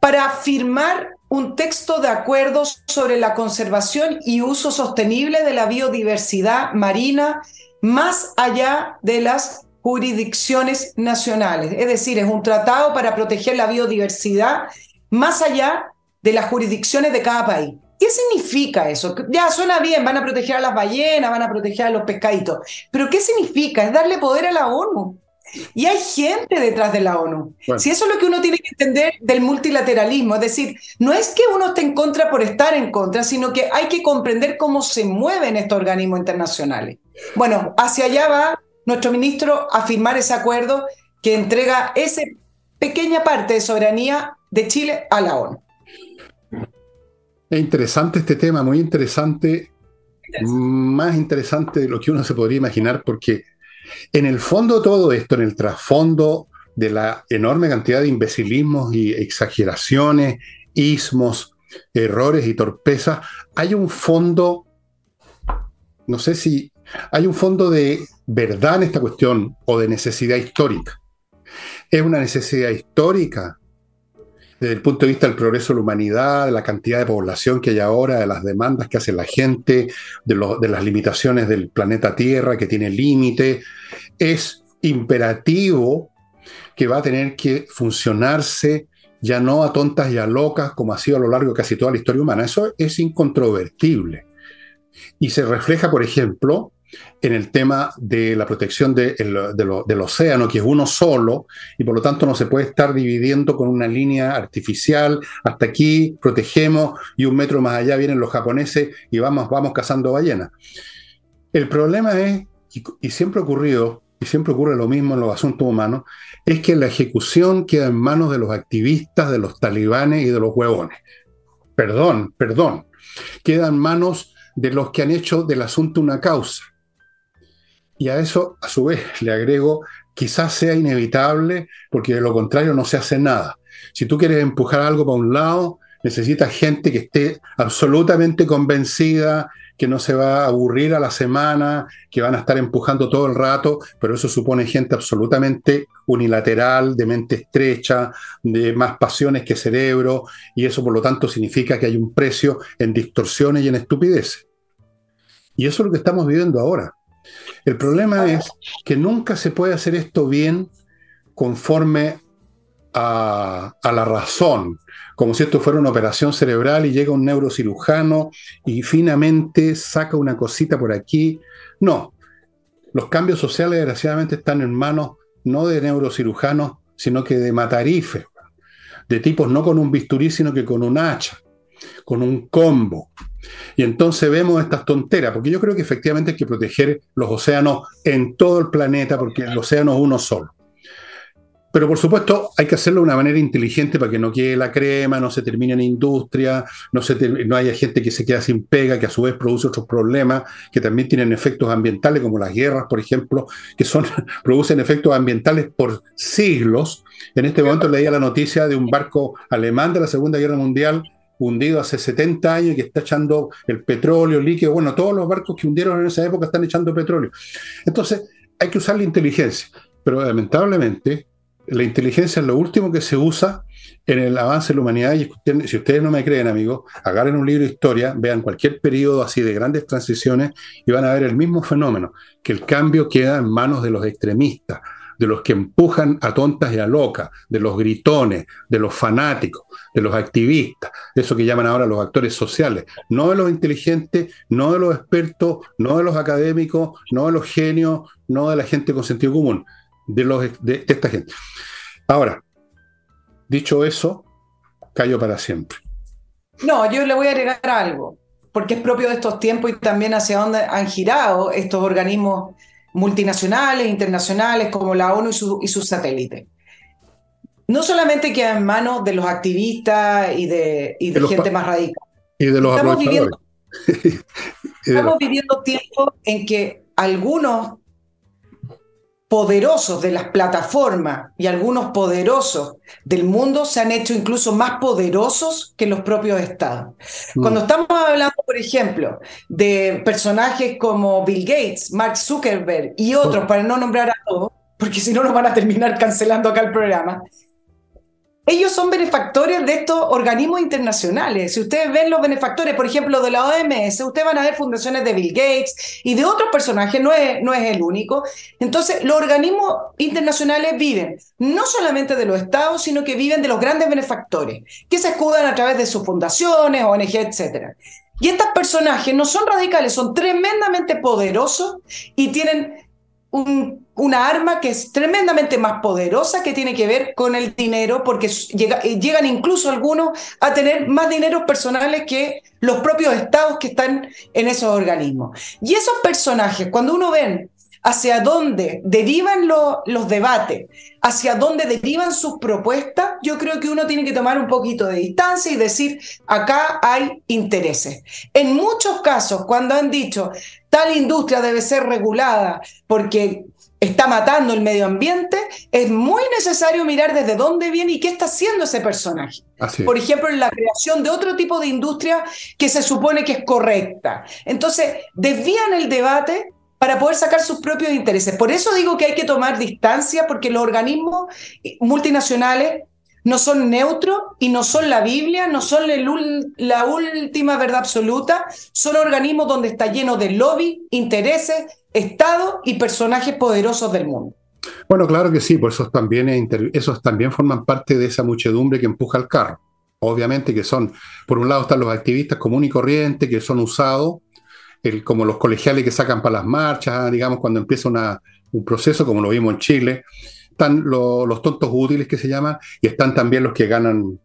para firmar un texto de acuerdo sobre la conservación y uso sostenible de la biodiversidad marina más allá de las jurisdicciones nacionales. Es decir, es un tratado para proteger la biodiversidad más allá de las jurisdicciones de cada país. ¿Qué significa eso? Ya suena bien, van a proteger a las ballenas, van a proteger a los pescaditos, pero ¿qué significa? Es darle poder a la ONU. Y hay gente detrás de la ONU. Si eso es lo que uno tiene que entender del multilateralismo, es decir, no es que uno esté en contra por estar en contra, sino que hay que comprender cómo se mueven estos organismos internacionales. Bueno, hacia allá va nuestro ministro a firmar ese acuerdo que entrega esa pequeña parte de soberanía de Chile a la ONU. Es interesante este tema, muy interesante, más interesante de lo que uno se podría imaginar, porque en el fondo de todo esto, en el trasfondo de la enorme cantidad de imbecilismos y exageraciones, ismos, errores y torpezas, hay un fondo, no sé si hay un fondo de verdad en esta cuestión o de necesidad histórica. Es una necesidad histórica desde el punto de vista del progreso de la humanidad, de la cantidad de población que hay ahora, de las demandas que hace la gente, de, las limitaciones del planeta Tierra que tiene límite, es imperativo que va a tener que funcionarse ya no a tontas y a locas como ha sido a lo largo de casi toda la historia humana. Eso es incontrovertible. Y se refleja, por ejemplo, en el tema de la protección del océano, que es uno solo, y por lo tanto no se puede estar dividiendo con una línea artificial. Hasta aquí protegemos y un metro más allá vienen los japoneses y vamos, vamos cazando ballenas. El problema es, y, y siempre ha ocurrido, y siempre ocurre lo mismo en los asuntos humanos, es que la ejecución queda en manos de los activistas, de los talibanes y de los huevones. Perdón, perdón. Queda en manos de los que han hecho del asunto una causa. Y a eso, a su vez, le agrego, quizás sea inevitable, porque de lo contrario no se hace nada. Si tú quieres empujar algo para un lado, necesitas gente que esté absolutamente convencida, que no se va a aburrir a la semana, que van a estar empujando todo el rato, pero eso supone gente absolutamente unilateral, de mente estrecha, de más pasiones que cerebro, y eso por lo tanto significa que hay un precio en distorsiones y en estupideces. Y eso es lo que estamos viviendo ahora. El problema es que nunca se puede hacer esto bien conforme a, la razón, como si esto fuera una operación cerebral y llega un neurocirujano y finamente saca una cosita por aquí. No, los cambios sociales desgraciadamente están en manos no de neurocirujanos, sino que de matarifes, de tipos no con un bisturí, sino que con un hacha, con un combo. Y entonces vemos estas tonteras, porque yo creo que efectivamente hay que proteger los océanos en todo el planeta, porque el océano es uno solo. Pero por supuesto hay que hacerlo de una manera inteligente para que no quede la crema, no se termine en industria, no, se no haya gente que se queda sin pega, que a su vez produce otros problemas que también tienen efectos ambientales, como las guerras, por ejemplo, que son, producen efectos ambientales por siglos. En este momento leía la noticia de un barco alemán de la Segunda Guerra Mundial hundido hace 70 años y que está echando el petróleo líquido. Bueno, todos los barcos que hundieron en esa época están echando petróleo. Entonces, hay que usar la inteligencia. Pero lamentablemente, la inteligencia es lo último que se usa en el avance de la humanidad. Y si ustedes no me creen, amigos, agarren un libro de historia, vean cualquier periodo así de grandes transiciones y van a ver el mismo fenómeno, que el cambio queda en manos de los extremistas de los que empujan a tontas y a locas, de los gritones, de los fanáticos, de los activistas, eso que llaman ahora los actores sociales, no de los inteligentes, no de los expertos, no de los académicos, no de los genios, no de la gente con sentido común, de, los, de, esta gente. Ahora, dicho eso, callo para siempre. No, yo le voy a agregar algo, porque es propio de estos tiempos y también hacia dónde han girado estos organismos multinacionales, internacionales, como la ONU y, sus satélites. No solamente queda en manos de los activistas y de, gente más radical. Y de los estamos viviendo, estamos viviendo tiempos en que algunos poderosos de las plataformas y algunos poderosos del mundo se han hecho incluso más poderosos que los propios estados. Mm. Cuando estamos hablando, por ejemplo, de personajes como Bill Gates, Mark Zuckerberg y otros, para no nombrar a todos, porque si no nos van a terminar cancelando acá el programa, ellos son benefactores de estos organismos internacionales. Si ustedes ven los benefactores, por ejemplo, de la OMS, ustedes van a ver fundaciones de Bill Gates y de otros personajes, no es, no es el único. Entonces, los organismos internacionales viven no solamente de los estados, sino que viven de los grandes benefactores, que se escudan a través de sus fundaciones, ONG, etc. Y estos personajes no son radicales, son tremendamente poderosos y tienen un una arma que es tremendamente más poderosa que tiene que ver con el dinero, porque eh, llegan incluso algunos a tener más dinero personales que los propios estados que están en esos organismos. Y esos personajes, cuando uno ve hacia dónde derivan los debates, hacia dónde derivan sus propuestas, yo creo que uno tiene que tomar un poquito de distancia y decir, acá hay intereses. En muchos casos, cuando han dicho, tal industria debe ser regulada porque está matando el medio ambiente, es muy necesario mirar desde dónde viene y qué está haciendo ese personaje. Por ejemplo, en la creación de otro tipo de industria que se supone que es correcta. Entonces, desvían el debate para poder sacar sus propios intereses. Por eso digo que hay que tomar distancia, porque los organismos multinacionales no son neutros y no son la Biblia, no son la última verdad absoluta, son organismos donde está lleno de lobby, intereses, Estado y personajes poderosos del mundo. Bueno, claro que sí, por esos también, esos también forman parte de esa muchedumbre que empuja el carro. Obviamente que son, por un lado están los activistas comunes y corrientes que son usados, el, como los colegiales que sacan para las marchas, digamos, cuando empieza un proceso, como lo vimos en Chile. Están los tontos útiles que se llaman, y están también los que ganan,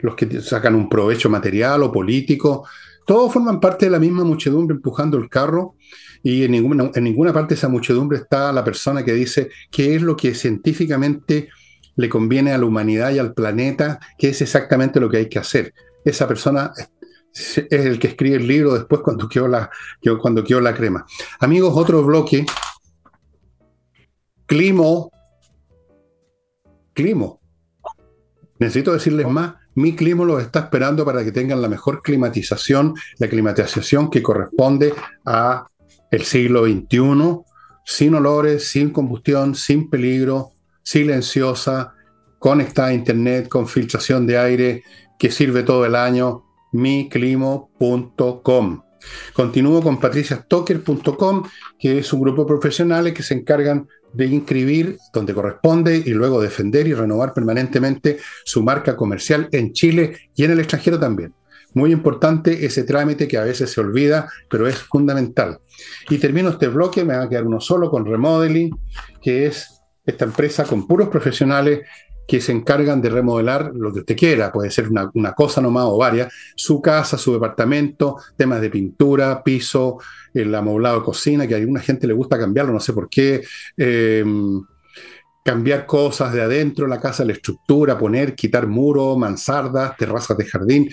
los que sacan un provecho material o político. Todos forman parte de la misma muchedumbre empujando el carro y en ninguna, en ninguna parte de esa muchedumbre está la persona que dice qué es lo que científicamente le conviene a la humanidad y al planeta, qué es exactamente lo que hay que hacer. Esa persona es el que escribe el libro después cuando quedó la, cuando quedó la crema. Amigos, otro bloque. Climo. Climo. Necesito decirles más. Mi clima los está esperando para que tengan la mejor climatización, la climatización que corresponde a el siglo XXI, sin olores, sin combustión, sin peligro, silenciosa, conectada a Internet, con filtración de aire, que sirve todo el año, miclimo.com. Continúo con patriciastocker.com, que es un grupo de profesionales que se encargan de inscribir donde corresponde y luego defender y renovar permanentemente su marca comercial en Chile y en el extranjero también. Muy importante ese trámite que a veces se olvida, pero es fundamental. Y termino este bloque, me va a quedar uno solo con Remodeling, que es esta empresa con puros profesionales que se encargan de remodelar lo que usted quiera, puede ser una, cosa nomás o varias, su casa, su departamento, temas de pintura, piso, el amoblado de cocina, que a alguna gente le gusta cambiarlo, no sé por qué, em, cambiar cosas de adentro, la casa, la estructura, poner, quitar muros, mansardas, terrazas de jardín,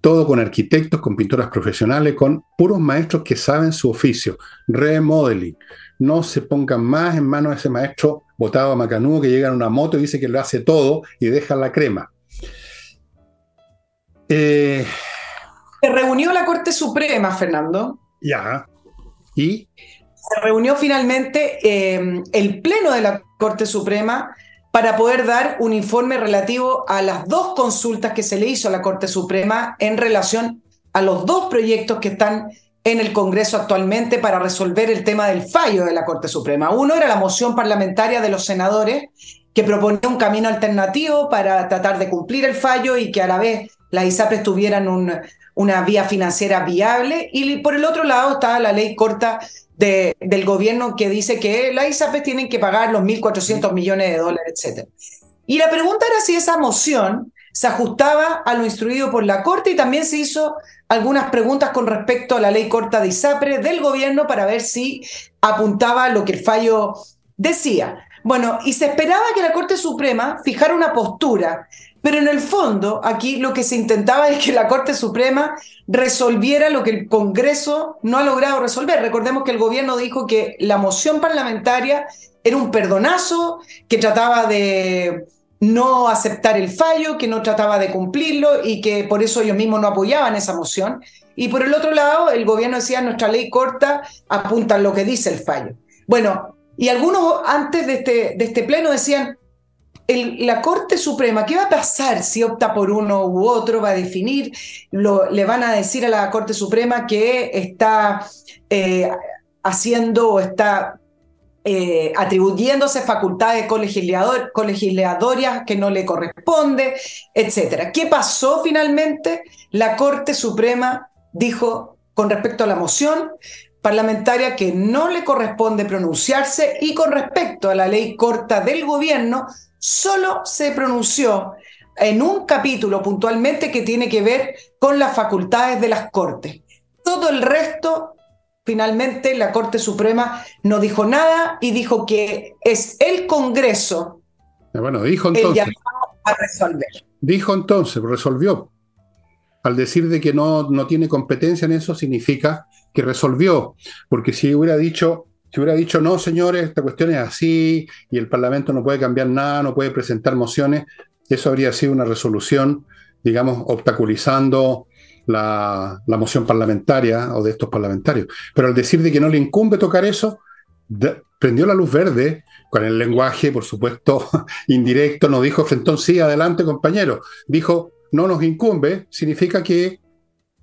todo con arquitectos, con pinturas profesionales, con puros maestros que saben su oficio. Remodeling. No se pongan más en manos de ese maestro botado a macanudo que llega en una moto y dice que lo hace todo y deja la crema. Eh, se reunió la Corte Suprema, Fernando. Ya. ¿Y? Se reunió finalmente eh, el Pleno de la Corte Suprema para poder dar un informe relativo a las dos consultas que se le hizo a la Corte Suprema en relación a los dos proyectos que están en el Congreso actualmente para resolver el tema del fallo de la Corte Suprema. Uno era la moción parlamentaria de los senadores que proponía un camino alternativo para tratar de cumplir el fallo y que a la vez las ISAPRES tuvieran una vía financiera viable. Y por el otro lado estaba la ley corta del gobierno que dice que las ISAPES tienen que pagar los 1.400 millones de dólares, etc. Y la pregunta era si esa moción se ajustaba a lo instruido por la Corte y también se hizo algunas preguntas con respecto a la ley corta de ISAPRE del gobierno para ver si apuntaba a lo que el fallo decía. Bueno, y se esperaba que la Corte Suprema fijara una postura pero en el fondo, aquí lo que se intentaba es que la Corte Suprema resolviera lo que el Congreso no ha logrado resolver. Recordemos que el gobierno dijo que la moción parlamentaria era un perdonazo que trataba de no aceptar el fallo, que no trataba de cumplirlo y que por eso ellos mismos no apoyaban esa moción. Y por el otro lado, el gobierno decía, nuestra ley corta apunta lo que dice el fallo. Bueno, y algunos antes de este, de este pleno decían, la Corte Suprema, ¿qué va a pasar si opta por uno u otro? ¿Va a definir? Lo, ¿Le van a decir a la Corte Suprema que está eh, haciendo o está eh, atribuyéndose facultades colegisladoras que no le corresponde, etcétera. ¿Qué pasó finalmente? La Corte Suprema dijo con respecto a la moción parlamentaria que no le corresponde pronunciarse y con respecto a la ley corta del gobierno solo se pronunció en un capítulo puntualmente que tiene que ver con las facultades de las cortes. Todo el resto finalmente la Corte Suprema no dijo nada y dijo que es el Congreso eh, bueno, dijo entonces, el a resolver. Dijo entonces, resolvió. Al decir de que no, no tiene competencia en eso, significa que resolvió. Porque si hubiera dicho, si hubiera dicho, no, señores, esta cuestión es así y el Parlamento no puede cambiar nada, no puede presentar mociones, eso habría sido una resolución, digamos, obstaculizando la, moción parlamentaria o de estos parlamentarios. Pero al decir de que no le incumbe tocar eso, prendió la luz verde con el lenguaje, por supuesto, indirecto, no dijo Frentón, sí, adelante compañero, dijo, no nos incumbe, significa que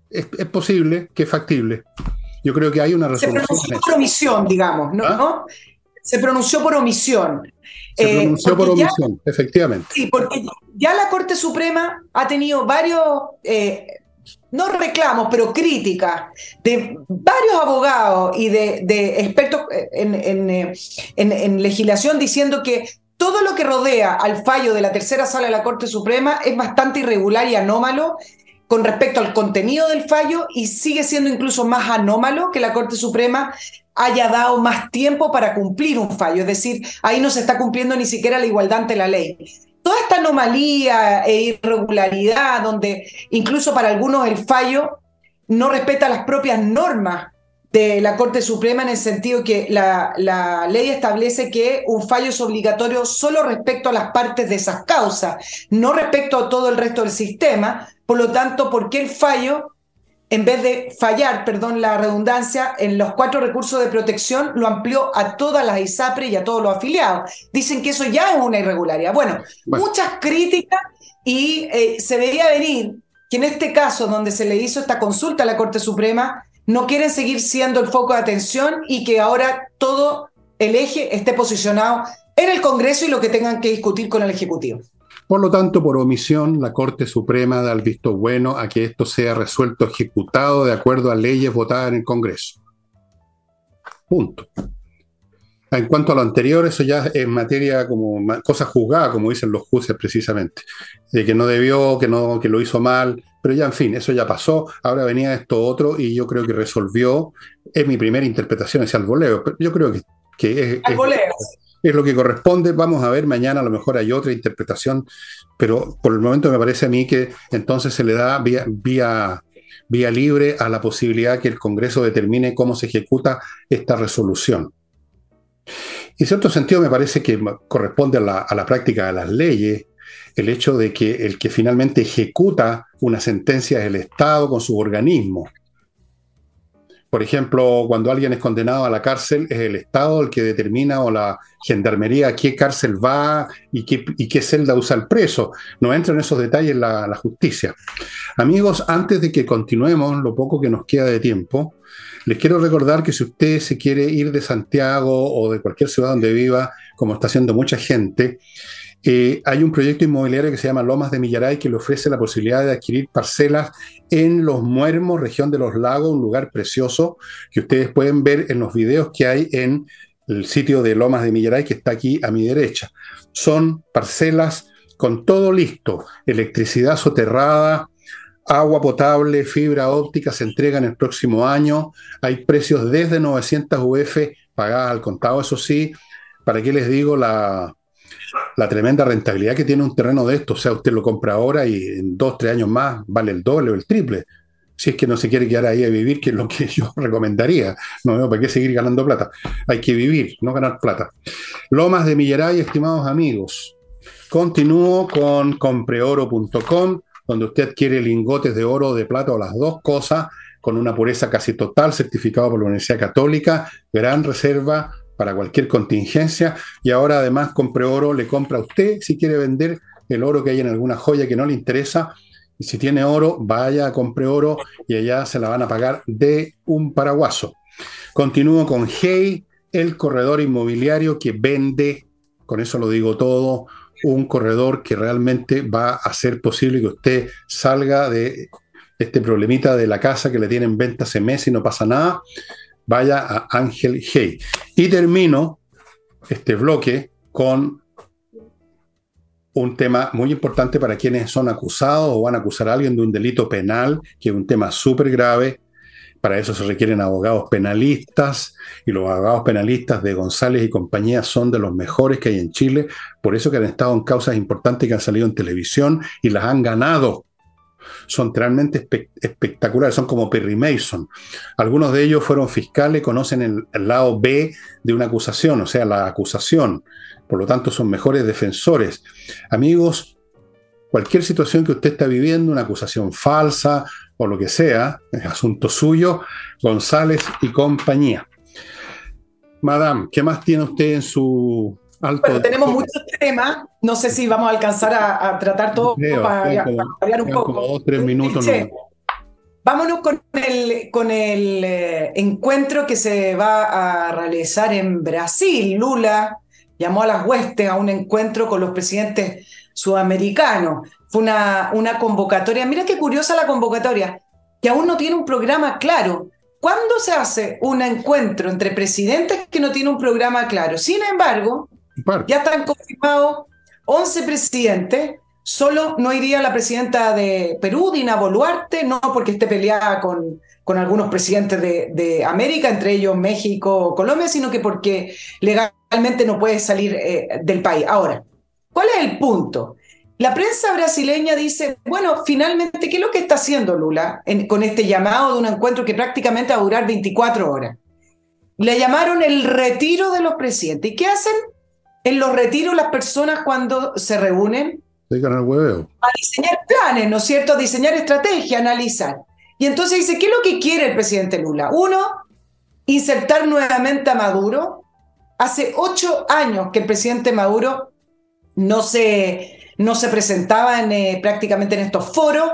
es, posible, que es factible. Yo creo que hay una resolución. Se pronunció por omisión, digamos, ¿no? ¿Ah? Se pronunció por omisión. Se pronunció por omisión, efectivamente. Sí, porque ya la Corte Suprema ha tenido varios eh, no reclamos, pero críticas de varios abogados y de, expertos en, en, legislación diciendo que todo lo que rodea al fallo de la tercera sala de la Corte Suprema es bastante irregular y anómalo con respecto al contenido del fallo y sigue siendo incluso más anómalo que la Corte Suprema haya dado más tiempo para cumplir un fallo. Es decir, ahí no se está cumpliendo ni siquiera la igualdad ante la ley toda esta anomalía e irregularidad, donde incluso para algunos el fallo no respeta las propias normas de la Corte Suprema en el sentido que la, ley establece que un fallo es obligatorio solo respecto a las partes de esas causas, no respecto a todo el resto del sistema. Por lo tanto, ¿por qué el fallo en vez de fallar, perdón la redundancia, en los cuatro recursos de protección, lo amplió a todas las ISAPRE y a todos los afiliados. Dicen que eso ya es una irregularidad. Bueno, muchas críticas y eh, se veía venir que en este caso, donde se le hizo esta consulta a la Corte Suprema, no quieren seguir siendo el foco de atención y que ahora todo el eje esté posicionado en el Congreso y lo que tengan que discutir con el Ejecutivo. Por lo tanto, por omisión, la Corte Suprema da el visto bueno a que esto sea resuelto, ejecutado de acuerdo a leyes votadas en el Congreso. Punto. En cuanto a lo anterior, eso ya es materia como cosa juzgada, como dicen los jueces precisamente, de que no debió, que no, que lo hizo mal, pero ya en fin, eso ya pasó. Ahora venía esto otro y yo creo que resolvió. Es mi primera interpretación ese al voleo, pero yo creo que, que es, es lo que corresponde. Vamos a ver, mañana a lo mejor hay otra interpretación, pero por el momento me parece a mí que entonces se le da vía, vía, libre a la posibilidad que el Congreso determine cómo se ejecuta esta resolución. En cierto sentido me parece que corresponde a la, a la práctica de las leyes el hecho de que el que finalmente ejecuta una sentencia es el Estado con su organismo. Por ejemplo, cuando alguien es condenado a la cárcel, es el Estado el que determina o la gendarmería a qué cárcel va y qué, y qué celda usa el preso. No entra en esos detalles la, la justicia. Amigos, antes de que continuemos, lo poco que nos queda de tiempo, les quiero recordar que si usted se quiere ir de Santiago o de cualquier ciudad donde viva, como está haciendo mucha gente, eh, hay un proyecto inmobiliario que se llama Lomas de Millaray que le ofrece la posibilidad de adquirir parcelas en Los Muermos, región de los lagos, un lugar precioso que ustedes pueden ver en los videos que hay en el sitio de Lomas de Millaray que está aquí a mi derecha. Son parcelas con todo listo, electricidad soterrada, agua potable, fibra óptica se entregan el próximo año, hay precios desde 900 UF pagadas al contado, eso sí, ¿para qué les digo la, la tremenda rentabilidad que tiene un terreno de esto. O sea, usted lo compra ahora y en dos, tres años más vale el doble o el triple. si es que no se quiere quedar ahí a vivir, que es lo que yo recomendaría. No veo para qué seguir ganando plata. Hay que vivir, no ganar plata. Lomas de Millaray, estimados amigos. Continúo con compreoro.com, donde usted adquiere lingotes de oro de plata o las dos cosas, con una pureza casi total, certificado por la Universidad Católica, gran reserva para cualquier contingencia. Y ahora además Compreoro le compra a usted si quiere vender el oro que hay en alguna joya que no le interesa y si tiene oro, vaya, compre oro y allá se la van a pagar de un paraguaso. Continúo con Hey, el corredor inmobiliario que vende, con eso lo digo todo, un corredor que realmente va a hacer posible que usted salga de este problemita de la casa que le tienen venta hace meses y no pasa nada. Vaya a Ángel Hey. Y termino este bloque con un tema muy importante para quienes son acusados o van a acusar a alguien de un delito penal, que es un tema súper grave. Para eso se requieren abogados penalistas y los abogados penalistas de González y compañía son de los mejores que hay en Chile, por eso que han estado en causas importantes que han salido en televisión y las han ganado. Son realmente espectaculares, son como Perry Mason. Algunos de ellos fueron fiscales, conocen el lado B de una acusación, o sea, la acusación por lo tanto son mejores defensores. Amigos, cualquier situación que usted está viviendo, una acusación falsa o lo que sea, es asunto suyo, González y compañía. Madame, ¿qué más tiene usted en su alto? Bueno, tenemos muchos temas, no sé si vamos a alcanzar a, tratar todo para, variar un poco. Como dos, tres minutos. Vámonos con el, con el eh, encuentro que se va a realizar en Brasil. Lula llamó a las huestes a un encuentro con los presidentes sudamericanos. Fue una, una convocatoria, mira qué curiosa la convocatoria, que aún no tiene un programa claro. ¿Cuándo se hace un encuentro entre presidentes que no tiene un programa claro? Sin embargo, ya están confirmados 11 presidentes, solo no iría la presidenta de Perú, Dina Boluarte, no porque esté peleada con, con algunos presidentes de, de América, entre ellos México, Colombia, sino que porque legalmente no puede salir eh, del país. Ahora, ¿cuál es el punto? La prensa brasileña dice, bueno, finalmente, ¿qué es lo que está haciendo Lula con este llamado de un encuentro que prácticamente va a durar 24 horas? Le llamaron el retiro de los presidentes. ¿Y qué hacen en los retiros las personas cuando se reúnen? El A diseñar planes, ¿no es cierto? A diseñar estrategia, analizar. Y entonces dice, ¿qué es lo que quiere el presidente Lula? Uno, insertar nuevamente a Maduro. Hace ocho años que el presidente Maduro no se, no se presentaba en, eh, prácticamente en estos foros,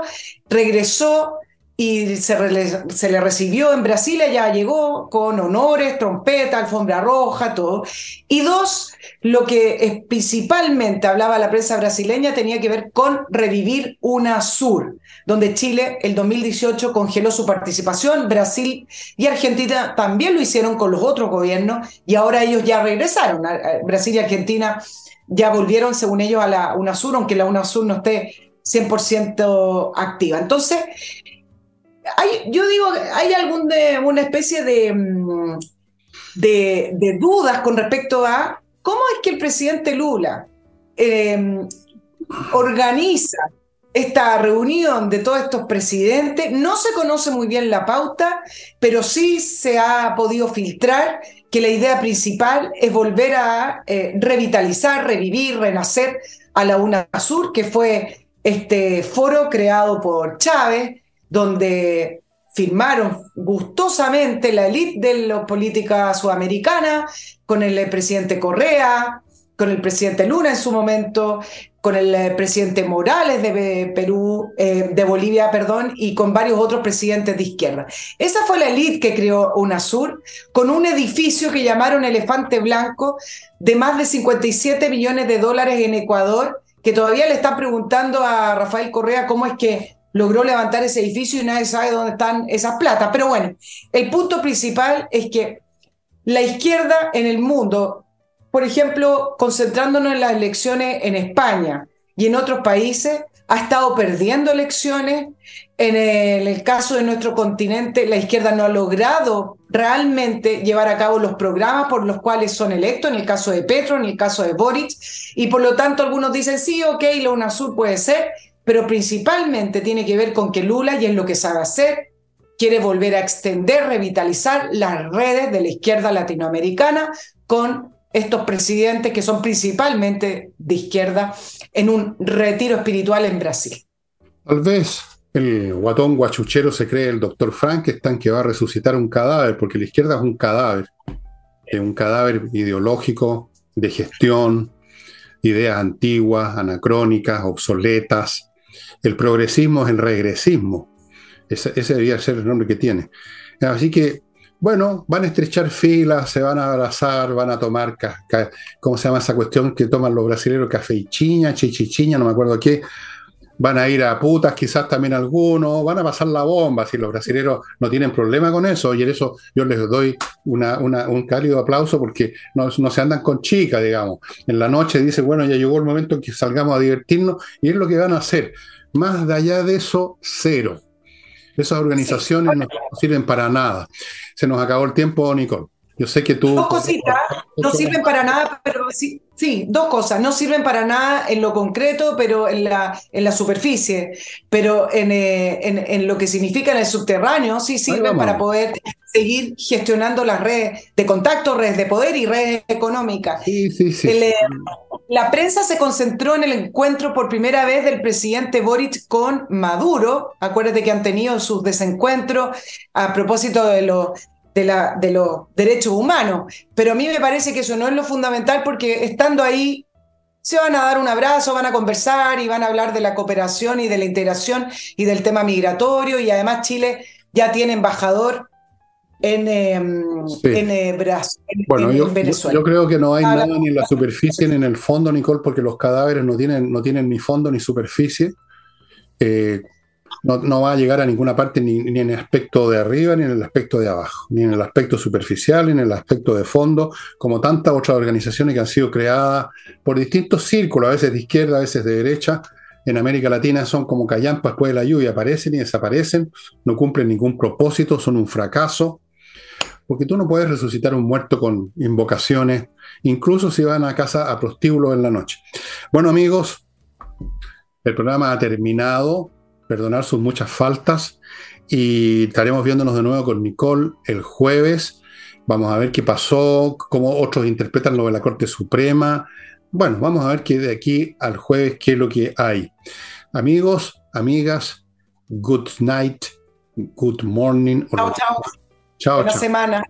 regresó y se, se, le recibió en Brasil, ya llegó con honores, trompeta, alfombra roja, todo. Y dos, lo que principalmente hablaba la prensa brasileña tenía que ver con revivir UNASUR, donde Chile el 2018 congeló su participación, Brasil y Argentina también lo hicieron con los otros gobiernos y ahora ellos ya regresaron. Brasil y Argentina ya volvieron, según ellos, a la UNASUR, aunque la UNASUR no esté 100% activa. Entonces, hay, yo digo, hay algún de, una especie de, mm, de, de dudas con respecto a ¿Cómo es que el presidente Lula em, organiza esta reunión de todos estos presidentes? No se conoce muy bien la pauta, pero sí se ha podido filtrar que la idea principal es volver a eh, revitalizar, revivir, renacer a la UNASUR, que fue este foro creado por Chávez, donde firmaron gustosamente la élite de la política sudamericana, con el presidente Correa, con el presidente Luna en su momento, con el eh, presidente Morales de Perú, eh, de Bolivia, perdón, y con varios otros presidentes de izquierda. Esa fue la élite que creó UNASUR, con un edificio que llamaron Elefante Blanco, de más de 57 millones de dólares en Ecuador, que todavía le están preguntando a Rafael Correa cómo es que logró levantar ese edificio y nadie sabe dónde están esas platas. Pero bueno, el punto principal es que la izquierda en el mundo, por ejemplo, concentrándonos en las elecciones en España y en otros países, ha estado perdiendo elecciones. En el, caso de nuestro continente, la izquierda no ha logrado realmente llevar a cabo los programas por los cuales son electos, en el caso de Petro, en el caso de Boric, y por lo tanto algunos dicen, sí, ok, la UNASUR puede ser, pero principalmente tiene que ver con que Lula, y es lo que sabe hacer, quiere volver a extender, revitalizar las redes de la izquierda latinoamericana con estos presidentes que son principalmente de izquierda en un retiro espiritual en Brasil. Tal vez el guatón guachuchero se cree el doctor Frankenstein que va a resucitar un cadáver, porque la izquierda es un cadáver, es un cadáver ideológico, de gestión, ideas antiguas, anacrónicas, obsoletas. El progresismo es el regresismo. Ese, debía ser el nombre que tiene. Así que bueno, van a estrechar filas, se van a abrazar, van a tomar, ¿cómo se llama esa cuestión que toman los brasileños? Café y chiña, chichichiña, no me acuerdo qué. Van a ir a putas, quizás también algunos, van a pasar la bomba, si los brasileños no tienen problema con eso, y en eso yo les doy un cálido aplauso porque no, no, se andan con chicas, digamos. En la noche dice, bueno, ya llegó el momento en que salgamos a divertirnos, y es lo que van a hacer. Más de allá de eso, cero. Esas organizaciones no sirven para nada. Se nos acabó el tiempo, Nicole. Yo sé que tú... Dos cositas, no sirven para nada, pero sí, sí, dos cosas, no sirven para nada en lo concreto, pero en la, en la superficie, pero en, eh, en, lo que significa en el subterráneo, sí sirven para poder seguir gestionando las redes de contacto, redes de poder y redes económicas. Sí, sí, sí. Eh, la prensa se concentró en el encuentro por primera vez del presidente Boric con Maduro. Acuérdate que han tenido sus desencuentros a propósito de, lo, de, la, de los derechos humanos. Pero a mí me parece que eso no es lo fundamental porque estando ahí se van a dar un abrazo, van a conversar y van a hablar de la cooperación y de la integración y del tema migratorio. Y además Chile ya tiene embajador en, em, eh, Brasil, bueno, yo, Venezuela. Yo, creo que no hay nada ni en la superficie ni en el fondo, Nicole, porque los cadáveres no tienen, no tienen ni fondo ni superficie. Eh, no, va a llegar a ninguna parte ni, en el aspecto de arriba ni en el aspecto de abajo, ni en el aspecto superficial ni en el aspecto de fondo, como tantas otras organizaciones que han sido creadas por distintos círculos, a veces de izquierda, a veces de derecha, en América Latina son como callampas después de la lluvia, aparecen y desaparecen, no cumplen ningún propósito, son un fracaso, porque tú no puedes resucitar un muerto con invocaciones, incluso si van a casa a prostíbulos en la noche. Bueno amigos, el programa ha terminado, perdonar sus muchas faltas y estaremos viéndonos de nuevo con Nicole el jueves. Vamos a ver qué pasó, cómo otros interpretan lo de la Corte Suprema. Bueno, vamos a ver qué de aquí al jueves qué es lo que hay. Amigos, amigas, good night, good morning. Chao, chao. Chao, Buena semana.